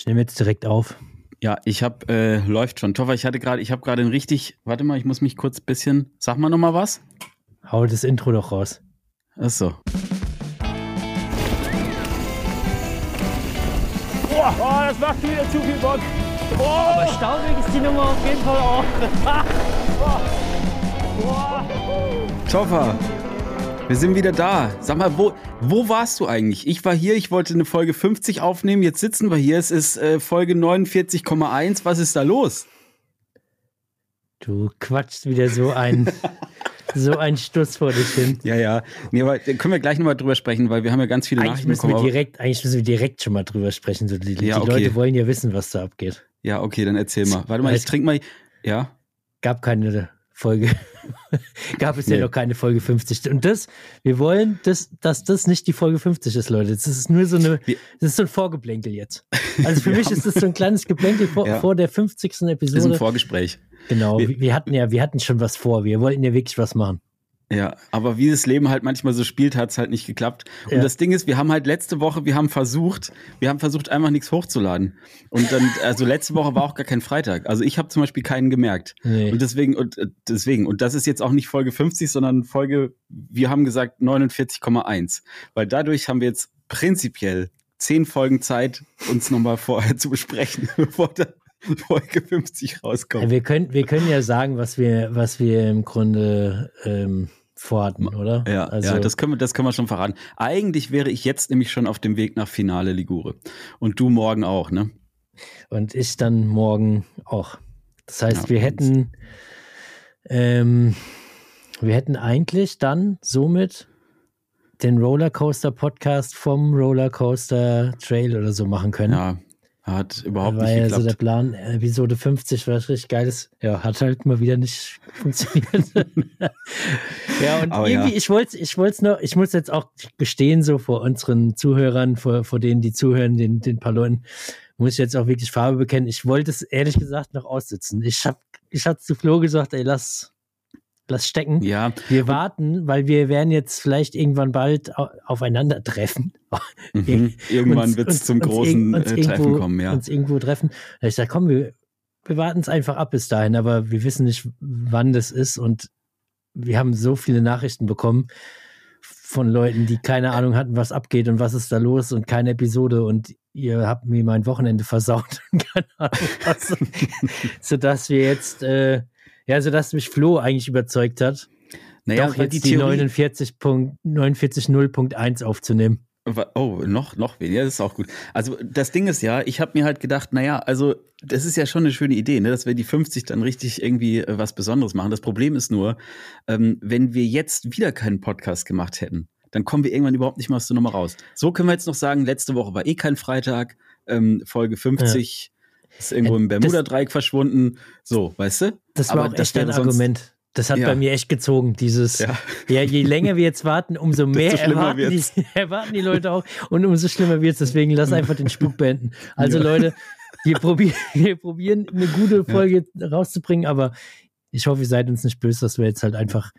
Ich nehme jetzt direkt auf. Ja, ich habe, äh, läuft schon. Toffer, ich hatte gerade, ich habe gerade ein richtig, warte mal, ich muss mich kurz ein bisschen, sag mal nochmal was. Hau das Intro doch raus. Ach so. Boah, oh, das macht wieder zu viel Bock. Oh, Aber staubig ist die Nummer auf jeden Fall auch. Toffer, wir sind wieder da. Sag mal, wo, wo warst du eigentlich? Ich war hier, ich wollte eine Folge 50 aufnehmen, jetzt sitzen wir hier, es ist äh, Folge 49,1. Was ist da los? Du quatschst wieder so ein, so ein Stuss vor dich hin. Ja, ja. Nee, aber da können wir gleich nochmal drüber sprechen, weil wir haben ja ganz viele Eigentlich Nachrichten müssen, wir bekommen. direkt, eigentlich müssen wir direkt schon mal drüber sprechen. So, die die Ja, okay. Leute wollen ja wissen, was da abgeht. Ja, okay, dann erzähl mal. Warte mal, ich Weißt- trink mal. Ja. Gab keine Folge. Gab es ja Nee. noch keine Folge 50. Und das, wir wollen, das, dass das nicht die Folge 50 ist, Leute. Das ist nur so eine, das ist so ein Vorgeplänkel jetzt. Also für mich ist das so ein kleines Geplänkel vor, Ja. vor der 50. Ist ein Episode. Vorgespräch. Genau, Wir- wir, wir hatten ja, wir hatten schon was vor. Wir wollten ja wirklich was machen. Ja, aber wie das Leben halt manchmal so spielt, hat's halt nicht geklappt. Und Ja. das Ding ist, wir haben halt letzte Woche, wir haben versucht, wir haben versucht, einfach nichts hochzuladen. Und dann, also letzte Woche war auch gar kein Freitag. Also ich habe zum Beispiel keinen gemerkt. Nee. Und deswegen, und äh, deswegen, und das ist jetzt auch nicht Folge 50, sondern Folge, wir haben gesagt 49,1. Weil dadurch haben wir jetzt prinzipiell zehn Folgen Zeit, uns nochmal vorher zu besprechen, bevor der Folge 50 rauskommt. Ja, wir, können, wir können ja sagen, was wir, was wir im Grunde ähm, vorhatten, oder? Ja, also, ja das, können wir, das können wir schon verraten. Eigentlich wäre ich jetzt nämlich schon auf dem Weg nach Finale Ligure. Und du morgen auch, ne? Und ich dann morgen auch. Das heißt, Ja, wir hätten, ähm, wir hätten eigentlich dann somit den Rollercoaster Podcast vom Rollercoaster Trail oder so machen können. Ja, hat überhaupt war nicht ja geklappt. so der Plan, Episode 50 war richtig geiles. Ja, hat halt mal wieder nicht funktioniert. ja, und Aber irgendwie, ja. ich wollte ich wollte noch, ich muss jetzt auch gestehen, so vor unseren Zuhörern, vor, vor denen, die zuhören, den, den paar Leuten, muss ich jetzt auch wirklich Farbe bekennen. Ich wollte es ehrlich gesagt noch aussitzen. Ich hab, ich hab zu Flo gesagt, ey, lass, lass stecken. ja, Wir warten, weil wir werden jetzt vielleicht irgendwann bald au- aufeinandertreffen. mhm. irgendwann Uns- wird es uns- zum uns großen irg- uns äh, irgendwo- Treffen kommen, ja. Uns irgendwo treffen. Da ich sage, komm, wir, wir warten es einfach ab bis dahin, aber wir wissen nicht, wann das ist und wir haben so viele Nachrichten bekommen von Leuten, die keine Ahnung hatten, was abgeht und was ist da los und keine Episode und ihr habt mir mein Wochenende versaut und keine Ahnung was. sodass wir jetzt, äh, ja, sodass mich Flo eigentlich überzeugt hat, Naja, doch jetzt die die, Theorie, 49 Punkt- 49.0.1 aufzunehmen. Oh, noch, noch weniger, das ist auch gut. Also das Ding ist ja, ich habe mir halt gedacht, naja, also das ist ja schon eine schöne Idee, ne, dass wir die 50 dann richtig irgendwie äh, was Besonderes machen. Das Problem ist nur, ähm, wenn wir jetzt wieder keinen Podcast gemacht hätten, dann kommen wir irgendwann überhaupt nicht mehr aus der Nummer raus. So können wir jetzt noch sagen, letzte Woche war eh kein Freitag, ähm, Folge 50 ist irgendwo Äh, im Bermuda-Dreieck verschwunden. So, weißt du? Das war Aber auch das echt ein Argument. Das hat Ja. bei mir echt gezogen, dieses, ja. Ja. je länger wir jetzt warten, umso mehr erwarten die, erwarten die Leute auch und umso schlimmer wird es. Deswegen lass einfach den Spuk beenden. Also Ja. Leute, wir, probieren, wir probieren eine gute Folge rauszubringen, aber ich hoffe, ihr seid uns nicht böse, dass wir jetzt halt einfach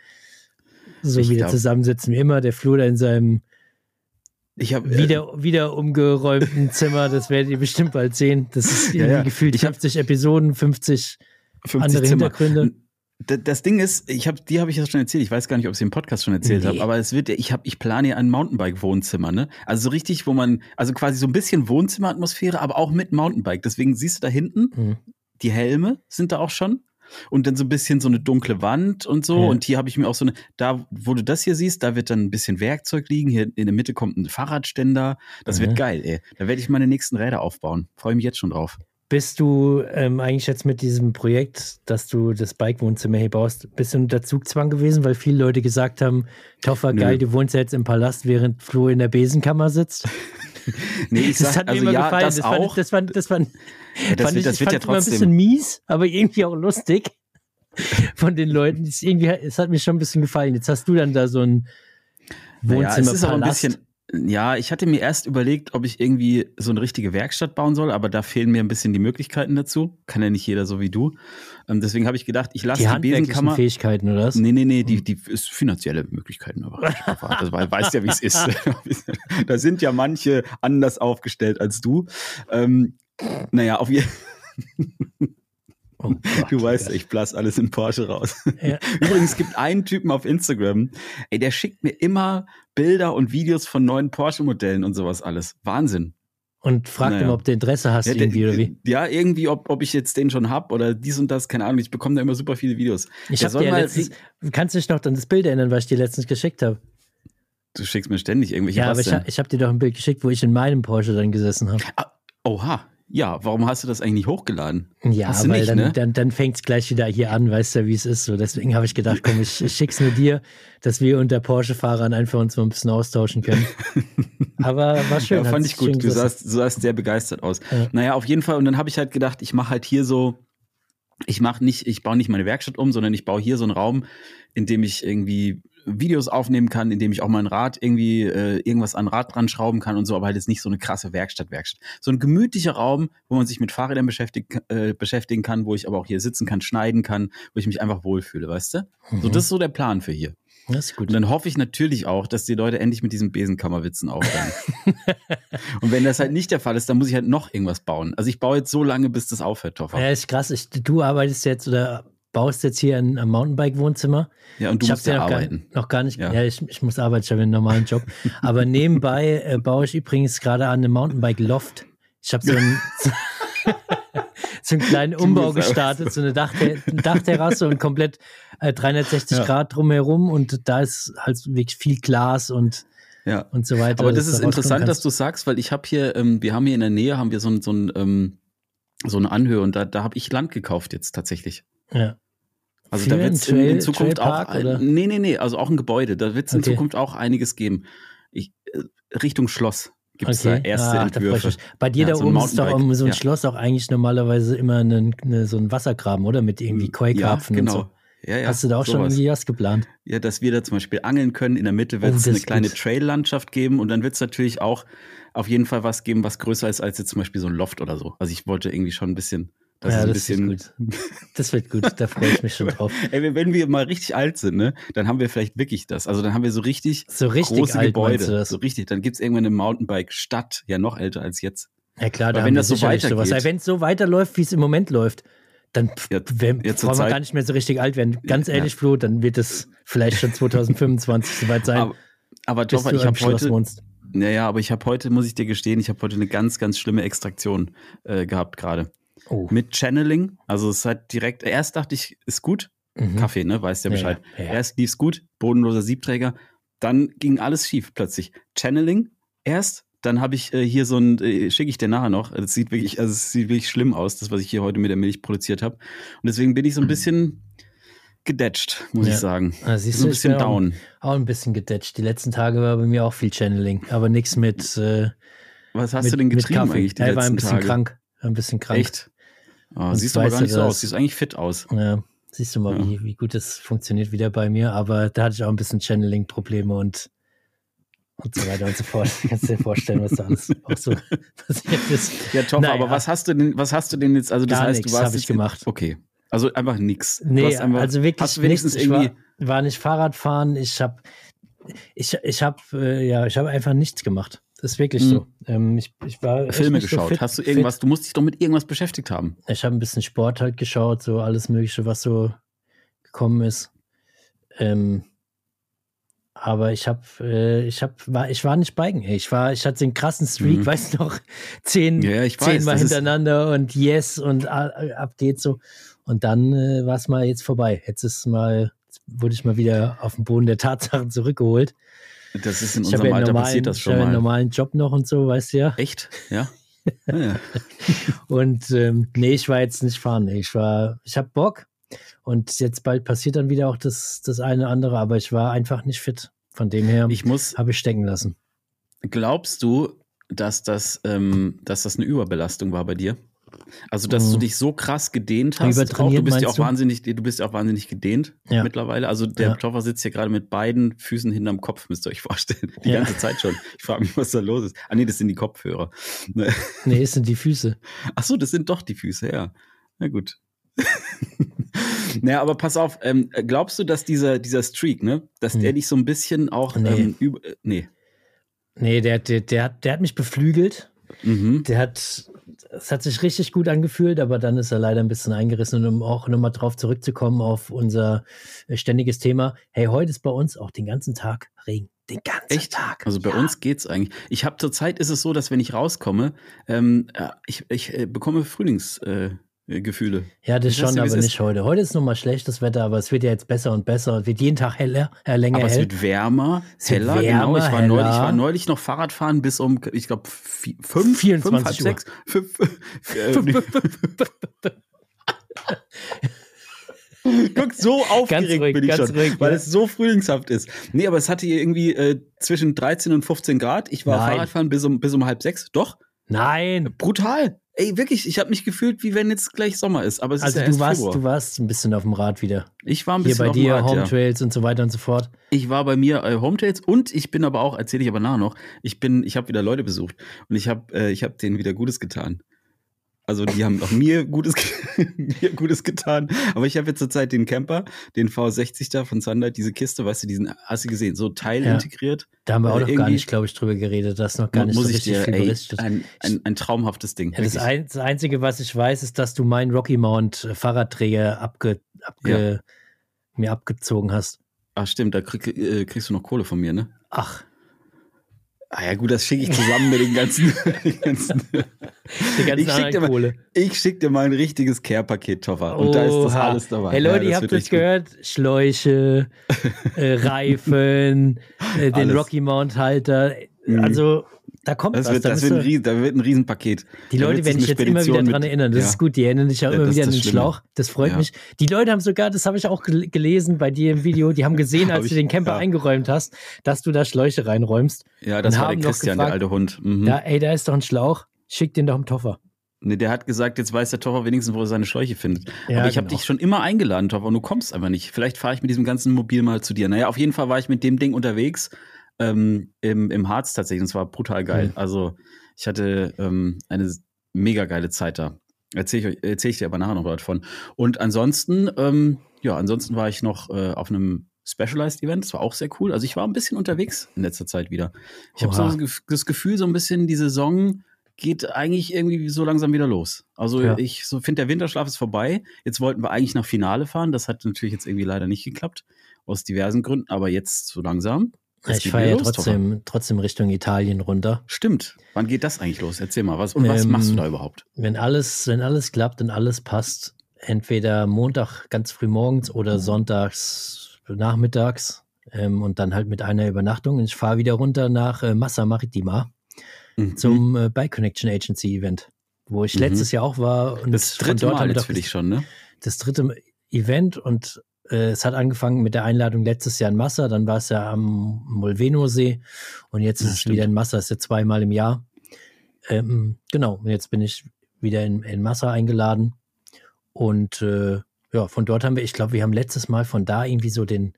so Ich wieder glaub- zusammensitzen wie immer. Der Flo da in seinem Ich habe wieder, wieder umgeräumten Zimmer, das werdet ihr bestimmt bald sehen. Das ist irgendwie ja. gefühlt Ich hab- 50 Episoden, 50 50 andere Zimmer. Hintergründe. Das Ding ist, ich habe, die habe ich ja schon erzählt. Ich weiß gar nicht, ob ich sie im Podcast schon erzählt Nee. habe, aber es wird, ja- ich habe, ich plane ja ein Mountainbike-Wohnzimmer, ne? Also so richtig, wo man, also quasi so ein bisschen Wohnzimmeratmosphäre, aber auch mit Mountainbike. Deswegen siehst du da hinten, Mhm. die Helme sind da auch schon. Und dann so ein bisschen so eine dunkle Wand und so. Ja. Und hier habe ich mir auch so eine, da, wo du das hier siehst, da wird dann ein bisschen Werkzeug liegen. Hier in der Mitte kommt ein Fahrradständer. Das Mhm. wird geil, ey. Da werde ich meine nächsten Räder aufbauen. Freue mich jetzt schon drauf. Bist du ähm, eigentlich jetzt mit diesem Projekt, dass du das Bike-Wohnzimmer hier baust, bist du unter Zugzwang gewesen, weil viele Leute gesagt haben, Toffer, geil, du wohnst ja jetzt im Palast, während Flo in der Besenkammer sitzt? Nee, ich Das sag, hat mir also immer ja, gefallen. das, Das, fand, auch. ich- das fand, das fand, Ja, das fand wird, das ich wird fand ja immer ein bisschen trotzdem. mies, aber irgendwie auch lustig von den Leuten. Es, irgendwie, es hat mir schon ein bisschen gefallen. Jetzt hast du dann da so ein Naja, Wohnzimmer es ist aber ein bisschen. Ja, ich hatte mir erst überlegt, ob ich irgendwie so eine richtige Werkstatt bauen soll, aber da fehlen mir ein bisschen die Möglichkeiten dazu. Kann ja nicht jeder so wie du. Ähm, deswegen habe ich gedacht, ich lasse die die, Besenkammer. Fähigkeiten, oder was? Nee, nee, nee, die, die ist finanzielle Möglichkeiten, aber das wei- weißt ja, wie es ist. da sind ja manche anders aufgestellt als du. Ähm, Naja, auf jeden Oh Gott, Du weißt, Digga. ich blass alles in Porsche raus. Ja. Übrigens, es gibt einen Typen auf Instagram, ey, der schickt mir immer Bilder und Videos von neuen Porsche-Modellen und sowas alles. Wahnsinn. Und frag Naja. ihm, ob du Interesse hast Ja, irgendwie oder wie. Ja, irgendwie, ob, ob ich jetzt den schon hab oder dies und das, keine Ahnung. Ich bekomme da immer super viele Videos. Ich habe dir letztens, kannst du dich noch an das Bild erinnern, was ich dir letztens geschickt habe? Du schickst mir ständig irgendwelche Ja, was aber ich, ich habe dir doch ein Bild geschickt, wo ich in meinem Porsche dann gesessen habe. Oha. Ja, warum hast du das eigentlich nicht hochgeladen? Ja, Hast weil nicht, dann, ne? dann, dann fängt es gleich wieder hier an, weißt du, wie es ist. So, deswegen habe ich gedacht, komm, ich, ich schick's nur dir, dass wir unter Porsche-Fahrern einfach uns mal ein bisschen austauschen können. Aber war schön. ja, fand ich gut. Du sahst, sahst sehr begeistert aus. Ja. Naja, auf jeden Fall. Und dann habe ich halt gedacht, ich mache halt hier so, ich mache nicht, ich baue nicht meine Werkstatt um, sondern ich baue hier so einen Raum, in dem ich irgendwie Videos aufnehmen kann, in dem ich auch mal ein Rad irgendwie äh, irgendwas an Rad dran schrauben kann und so, aber halt jetzt nicht so eine krasse Werkstatt, Werkstatt. So ein gemütlicher Raum, wo man sich mit Fahrrädern beschäftigt, äh, beschäftigen kann, wo ich aber auch hier sitzen kann, schneiden kann, wo ich mich einfach wohlfühle, weißt du? So, Mhm. das ist so der Plan für hier. Das ist gut. Und dann hoffe ich natürlich auch, dass die Leute endlich mit diesen Besenkammerwitzen aufhören. und wenn das halt nicht der Fall ist, dann muss ich halt noch irgendwas bauen. Also ich baue jetzt so lange, bis das aufhört, Toffer. Ja, ist krass. Ich, du arbeitest jetzt oder baust jetzt hier ein, ein Mountainbike-Wohnzimmer. Ja, und du ich musst ja noch gar, arbeiten. noch gar nicht. Ja. Ja, ich, ich muss arbeiten, ich habe einen normalen Job. Aber nebenbei äh, baue ich übrigens gerade an einem Mountainbike-Loft. Ich habe so einen, so einen kleinen Umbau gestartet, so eine Dachter Dachterrasse und komplett äh, 360 Ja. Grad drumherum und da ist halt wirklich viel Glas und, Ja. und so weiter. Aber das ist interessant, dass du sagst, weil ich habe hier, ähm, wir haben hier in der Nähe, haben wir so ein, so ein, ähm, so eine Anhöhe und da, da habe ich Land gekauft jetzt tatsächlich. Ja. Also Für da wird es in, in Zukunft auch, Trailpark, ein- oder? nee, nee, nee, also auch ein Gebäude. Da wird es in Okay. Zukunft auch einiges geben. Ich, äh, Richtung Schloss gibt es Okay. da erste ich Entwürfe. Bei dir Ja, da so oben ist doch um so ein ja. Schloss auch eigentlich normalerweise immer eine, eine, so ein Wassergraben, oder? Mit irgendwie Koi-Karpfen ja, genau. und so. Ja, ja, Hast du da auch schon sowas. irgendwie was geplant? Ja, dass wir da zum Beispiel angeln können. In der Mitte wird Oh, es das eine kleine. Trail-Landschaft geben und dann wird es natürlich auch auf jeden Fall was geben, was größer ist als jetzt zum Beispiel so ein Loft oder so. Also ich wollte irgendwie schon ein bisschen, das ja, ist ein das bisschen. ist gut. Das wird gut, da freue ich mich schon drauf. Ey, wenn wir mal richtig alt sind, ne, dann haben wir vielleicht wirklich das. Also dann haben wir so richtig, So richtig große alt Gebäude. So richtig. Dann gibt's irgendwann eine Mountainbike-Stadt, ja noch älter als jetzt. Ja klar, Aber da wenn das so sowas. Wenn es so weiterläuft, wie es im Moment läuft, dann Ja, wer- ja, brauchen wir gar nicht mehr so richtig alt werden. Ganz Ja. ehrlich, Flo, dann wird es vielleicht schon 2025 soweit sein, Aber, aber du ich habe heute, wohnst. naja, aber ich habe heute, muss ich dir gestehen, ich habe heute eine ganz, ganz schlimme Extraktion äh, gehabt gerade. Oh. Mit Channeling. Also es hat direkt, erst dachte ich, ist gut, Mhm. Kaffee, ne? Weißt ja Ja, Bescheid. ja, ja. Erst lief's gut, bodenloser Siebträger. Dann ging alles schief plötzlich. Channeling erst, dann habe ich äh, hier so ein, äh, schicke ich dir nachher noch. Das sieht wirklich, also es sieht wirklich schlimm aus, das, was ich hier heute mit der Milch produziert habe. Und deswegen bin ich so ein bisschen gedetscht, muss Ja. ich sagen. Ah, siehst so du, ein ich bisschen bin auch- down. Auch ein bisschen gedetscht. Die letzten Tage war bei mir auch viel Channeling, aber nichts mit. Äh, Was hast mit, du denn getrieben eigentlich die er war ein bisschen Tage? krank. Ein bisschen krank. Echt? Oh, siehst aber gar nicht so aus. Siehst eigentlich fit aus. Ja, siehst du mal, Ja. wie, wie gut das funktioniert wieder bei mir. Aber da hatte ich auch ein bisschen Channeling-Probleme und, und so weiter und so fort. Kannst dir vorstellen, was da alles auch so passiert ist. Ja, top, Naja. aber was hast du denn, was hast du denn jetzt, also das Gar heißt, du warst hab ich gemacht. Okay. Also einfach. Du Nee, einfach, also wirklich hast wenigstens nichts. Ich irgendwie, war, war nicht Fahrradfahren. Ich habe ich, ich hab, äh, ja, ich habe einfach nichts gemacht. Das ist wirklich Hm. so. Ähm, ich, ich war Filme so geschaut? fit- Hast du fit. irgendwas? Du musst dich doch mit irgendwas beschäftigt haben. Ich habe ein bisschen Sport halt geschaut, so alles Mögliche, was so gekommen ist. Ähm, aber ich habe, äh, ich habe, war, ich war nicht biken. Ey. Ich war, ich hatte den krassen Streak, Mhm. weißt du noch, zehn, Ja, ich weiß, zehnmal hintereinander und yes und ab geht's so. Und dann äh, war es mal jetzt vorbei. Jetzt ist mal, jetzt wurde ich mal wieder auf den Boden der Tatsachen zurückgeholt. Das ist in Ich unserem ja Alter normalen, passiert das ich schon habe einen mal. normalen Job noch und so, weißt du ja. Echt? Ja. Ah, ja. Und ähm, nee, ich war jetzt nicht fahren. Ich war, ich habe Bock. Und jetzt bald passiert dann wieder auch das, das eine oder andere, aber ich war einfach nicht fit. Von dem her Ich muss, habe ich stecken lassen. glaubst du, dass das, ähm, dass das eine Überbelastung war bei dir? Also, dass du Mhm. dich so krass gedehnt hast. Auch, du bist ja auch du? wahnsinnig, du bist ja auch wahnsinnig gedehnt Ja. mittlerweile. Also der Ja. Toffer sitzt hier gerade mit beiden Füßen hinterm Kopf, müsst ihr euch vorstellen. Die Ja. ganze Zeit schon. Ich frage mich, was da los ist. Ah nee, das sind die Kopfhörer. Ne. Nee, es sind die Füße. Ach so, das sind doch die Füße, ja. Na gut. naja, aber pass auf, ähm, glaubst du, dass dieser, dieser Streak, ne, dass Hm. der dich so ein bisschen auch, Nee. ähm, über, äh, nee. Nee, der, der, der, hat, der hat mich beflügelt. Mhm. Der hat es hat sich richtig gut angefühlt, aber dann ist er leider ein bisschen eingerissen. Und um auch nochmal drauf zurückzukommen auf unser äh, ständiges Thema. Hey, heute ist bei uns auch den ganzen Tag Regen. Den ganzen Echt? Tag. Also bei Ja. uns geht's eigentlich. Ich habe zurzeit ist es so, dass wenn ich rauskomme, ähm, äh, ich, ich äh, bekomme Frühlingsgefühle. Äh, Gefühle. Ja, das schon, aber nicht heute. Heute ist nochmal schlechtes Wetter, aber es wird ja jetzt besser und besser und wird jeden Tag heller, äh, länger Aber es hell. wird wärmer, Es wird heller. genau. wärmer, Ich war, heller. neulich, ich war neulich noch Fahrradfahren bis um, ich glaube, fünf, fünf, 24 halb Uhr. sechs, fünf, äh. Guck, so aufgeregt ruhig, bin ich ganz schon, ruhig, weil ja. es so frühlingshaft ist. Nee, aber es hatte hier irgendwie äh, zwischen 13 und 15 Grad. Ich war Nein. Fahrradfahren bis um, bis um halb sechs. Doch, Nein. brutal. Ey, wirklich, ich habe mich gefühlt, wie wenn jetzt gleich Sommer ist. Aber es Also ist ja du erst warst, Februar. du warst ein bisschen auf dem Rad wieder. ich war ein Hier bisschen bei auf dem dir, Rad, Home ja. Trails und so weiter und so fort. Ich war bei mir äh, Home Trails und ich bin aber auch, erzähle ich aber nachher noch, ich bin, ich habe wieder Leute besucht und ich habe äh, ich habe denen wieder Gutes getan. Also die haben auch mir Gutes, mir Gutes getan. Aber ich habe jetzt zurzeit den Camper, den V60 da von Sander, diese Kiste, weißt du, diesen, hast du gesehen, so Teil Ja. Da haben wir auch Äh, noch gar nicht, glaube ich, drüber geredet. Das ist noch gar nicht Muss so ich richtig dir, viel ey, ein, ein, ein traumhaftes Ding. Ja, das, ein, das Einzige, was ich weiß, ist, dass du meinen Rocky Mount äh, Fahrradträger abge, abge, mir abgezogen hast. Ach stimmt, da krieg, äh, kriegst du noch Kohle von mir, ne? Ach, Ah ja gut, das schicke ich zusammen mit den ganzen. den ganzen ganzen Ich schick dir mal- ich schicke dir mal ein richtiges Care-Paket, Toffer. Und da ist das Oha. alles dabei. Hey Leute, Ja, ihr habt das gut. gehört. Schläuche, äh, Reifen, äh, den. Rocky Mount Halter. Mhm. Also, da kommt Das was. wird, Da das wird, ein Riesen, da wird ein Riesenpaket. Die Da Leute werden sich jetzt immer wieder Spedition dran mit- erinnern. Das ja. ist gut. Die erinnern sich ja Ja, immer wieder an den Schlimme. Schlauch. Das freut Ja. mich. Die Leute haben sogar, das habe ich auch gel- gelesen bei dir im Video, die haben gesehen, als du den Camper eingeräumt hast, dass du da Schläuche reinräumst. Ja, das war der Christian, der gefragt, alte Hund. Mhm. Da, ey, da ist doch ein Schlauch. Schick den doch im Toffer. Nee, der hat gesagt, jetzt weiß der Toffer wenigstens, wo er seine Schläuche findet. Ja, Aber ich habe genau. dich schon immer eingeladen, Toffer, und du kommst einfach nicht. Vielleicht fahre ich mit diesem ganzen Mobil mal zu dir. Naja, auf jeden Fall war ich mit dem Ding unterwegs ähm, im, im Harz tatsächlich. Und es war brutal geil. Mhm. Also ich hatte ähm, eine mega geile Zeit da. Erzähle ich, erzähl ich dir aber nachher noch was von. Und ansonsten, ähm, ja, ansonsten war ich noch äh, auf einem Specialized Event. Das war auch sehr cool. Also ich war ein bisschen unterwegs in letzter Zeit wieder. Ich habe so das Gefühl, so ein bisschen die Saison geht eigentlich irgendwie so langsam wieder los. Also Ja. ich so finde, der Winterschlaf ist vorbei. Jetzt wollten wir eigentlich nach Finale fahren. Das hat natürlich jetzt irgendwie leider nicht geklappt. Aus diversen Gründen. Aber jetzt so langsam. Es Ich fahre ja trotzdem, trotzdem Richtung Italien runter. Stimmt. Wann geht das eigentlich los? Erzähl mal, was und was Ähm, machst du da überhaupt? Wenn alles, wenn alles klappt und alles passt, entweder Montag ganz früh morgens oder sonntags nachmittags ähm, und dann halt mit einer Übernachtung. Und ich fahre wieder runter nach äh, Massa Maritima Mhm. zum äh, Bike Connection Agency Event, wo ich Mhm. letztes Jahr auch war. Und das dritte Mal wir jetzt für dich schon, ne? das dritte Event und es hat angefangen mit der Einladung letztes Jahr in Massa, dann war es ja am Molveno-See und jetzt Ja, ist es stimmt. wieder in Massa, ist ja zweimal im Jahr. Ähm, genau, und jetzt bin ich wieder in, in Massa eingeladen und äh, ja, von dort haben wir, ich glaube, wir haben letztes Mal von da irgendwie so den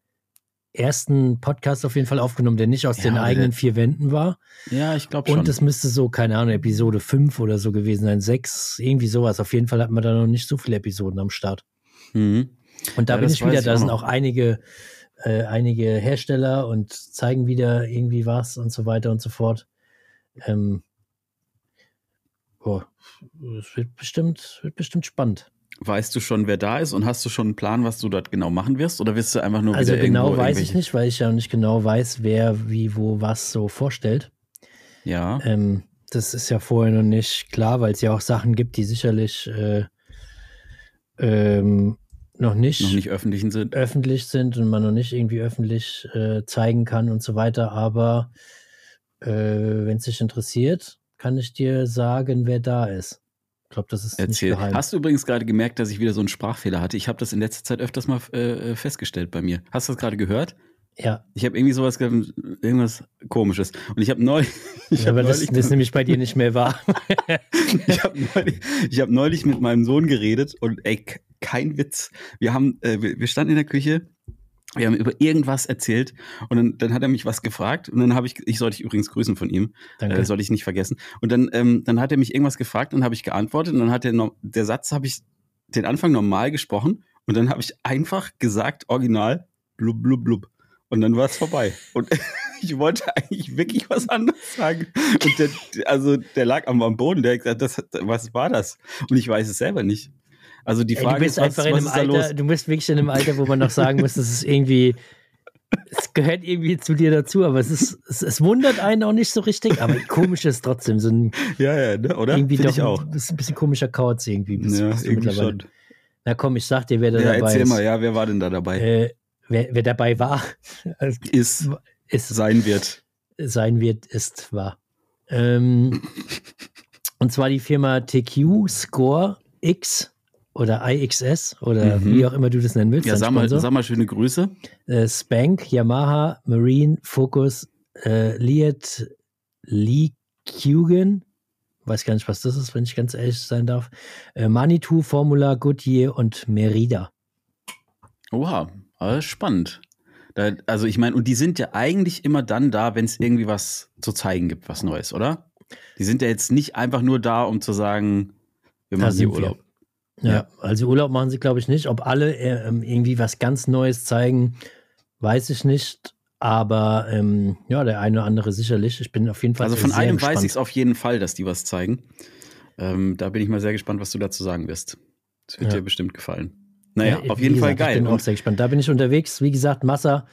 ersten Podcast auf jeden Fall aufgenommen, der nicht aus Ja, den eigenen vier Wänden war. Ja, ich glaube schon. Und es müsste so, keine Ahnung, Episode 5 oder so gewesen sein, 6, irgendwie sowas. Auf jeden Fall hatten wir da noch nicht so viele Episoden am Start. mhm. Und da Ja, bin ich wieder, ich da sind auch einige, äh, einige Hersteller und zeigen wieder irgendwie was und so weiter und so fort. Ähm, boah, es wird bestimmt, wird bestimmt spannend. Weißt du schon, wer da ist und hast du schon einen Plan, was du dort genau machen wirst? Oder wirst du einfach nur Also genau weiß ich nicht, weil ich ja nicht genau weiß, wer wie wo was so vorstellt. Ja. Ähm, das ist ja vorher noch nicht klar, weil es ja auch Sachen gibt, die sicherlich äh, ähm, noch nicht, noch nicht öffentlichen sind. öffentlich sind und man noch nicht irgendwie öffentlich äh, zeigen kann und so weiter. Aber äh, wenn es dich interessiert, kann ich dir sagen, wer da ist. Ich glaube, das ist Erzähl. nicht geheim. Hast du übrigens gerade gemerkt, dass ich wieder so einen Sprachfehler hatte? Ich habe das in letzter Zeit öfters mal äh, festgestellt bei mir. Hast du das gerade gehört? ja, Ich habe irgendwie sowas, ge- irgendwas komisches. Und ich habe neulich, ich aber habe das, neulich, das ist nämlich bei dir nicht mehr wahr. ich habe neulich, ich hab neulich mit meinem Sohn geredet und ey, kein Witz. Wir haben, äh, wir, standen in der Küche, wir haben über irgendwas erzählt und dann, dann hat er mich was gefragt und dann habe ich, ich sollte dich übrigens grüßen von ihm, Danke. äh, soll ich nicht vergessen. Und dann, ähm, dann hat er mich irgendwas gefragt und dann habe ich geantwortet und dann hat er noch, der Satz habe ich den Anfang normal gesprochen und dann habe ich einfach gesagt, original, blub, blub, blub. Und dann war es vorbei. Und ich wollte eigentlich wirklich was anderes sagen. Und der, also der lag am, am Boden, der hat gesagt, das, was war das? Und ich weiß es selber nicht. Also die Ey, Frage du bist ist, was, einfach in was einem ist da los? Alter, du bist wirklich in einem Alter, wo man noch sagen muss, das ist irgendwie, es gehört irgendwie zu dir dazu, aber es ist, es, es wundert einen auch nicht so richtig, aber komisch ist trotzdem so ein Ja, ja, ne? oder? irgendwie Finde doch ich auch. ein bisschen, bisschen komischer Kauz irgendwie. Bist, Ja, bist irgendwie schon. Na komm, ich sag dir, wer da Ja, dabei erzähl ist. mal, ja, wer war denn da dabei? Äh, wer, wer dabei war, also ist, ist sein wird. sein wird, ist wahr. Ähm, und zwar die Firma TQ Score X oder IXS oder Mhm. wie auch immer du das nennen willst. Ja, sag mal, sag mal schöne Grüße. äh, Spank, Yamaha, Marine, Focus, äh, Liat, Lee Kugan, weiß gar nicht, was das ist, wenn ich ganz ehrlich sein darf, äh, Manitou, Formula, Goodyear und Merida. Oha, spannend. Da, also ich meine, und die sind ja eigentlich immer dann da, wenn es irgendwie was zu zeigen gibt, was Neues, oder? Die sind ja jetzt nicht einfach nur da, um zu sagen, wir machen hier. Urlaub. Ja, also Urlaub machen sie, glaube ich, nicht. Ob alle äh, ähm, irgendwie was ganz Neues zeigen, weiß ich nicht. Aber ähm, ja, der eine oder andere sicherlich. Ich bin auf jeden Fall Also von einem gespannt. weiß ich es auf jeden Fall, dass die was zeigen. Ähm, da bin ich mal sehr gespannt, was du dazu sagen wirst. Das wird Ja. dir bestimmt gefallen. Naja, Ja, auf jeden Fall gesagt, geil. Ich bin auch sehr gespannt. Da bin ich unterwegs. Wie gesagt, Massa,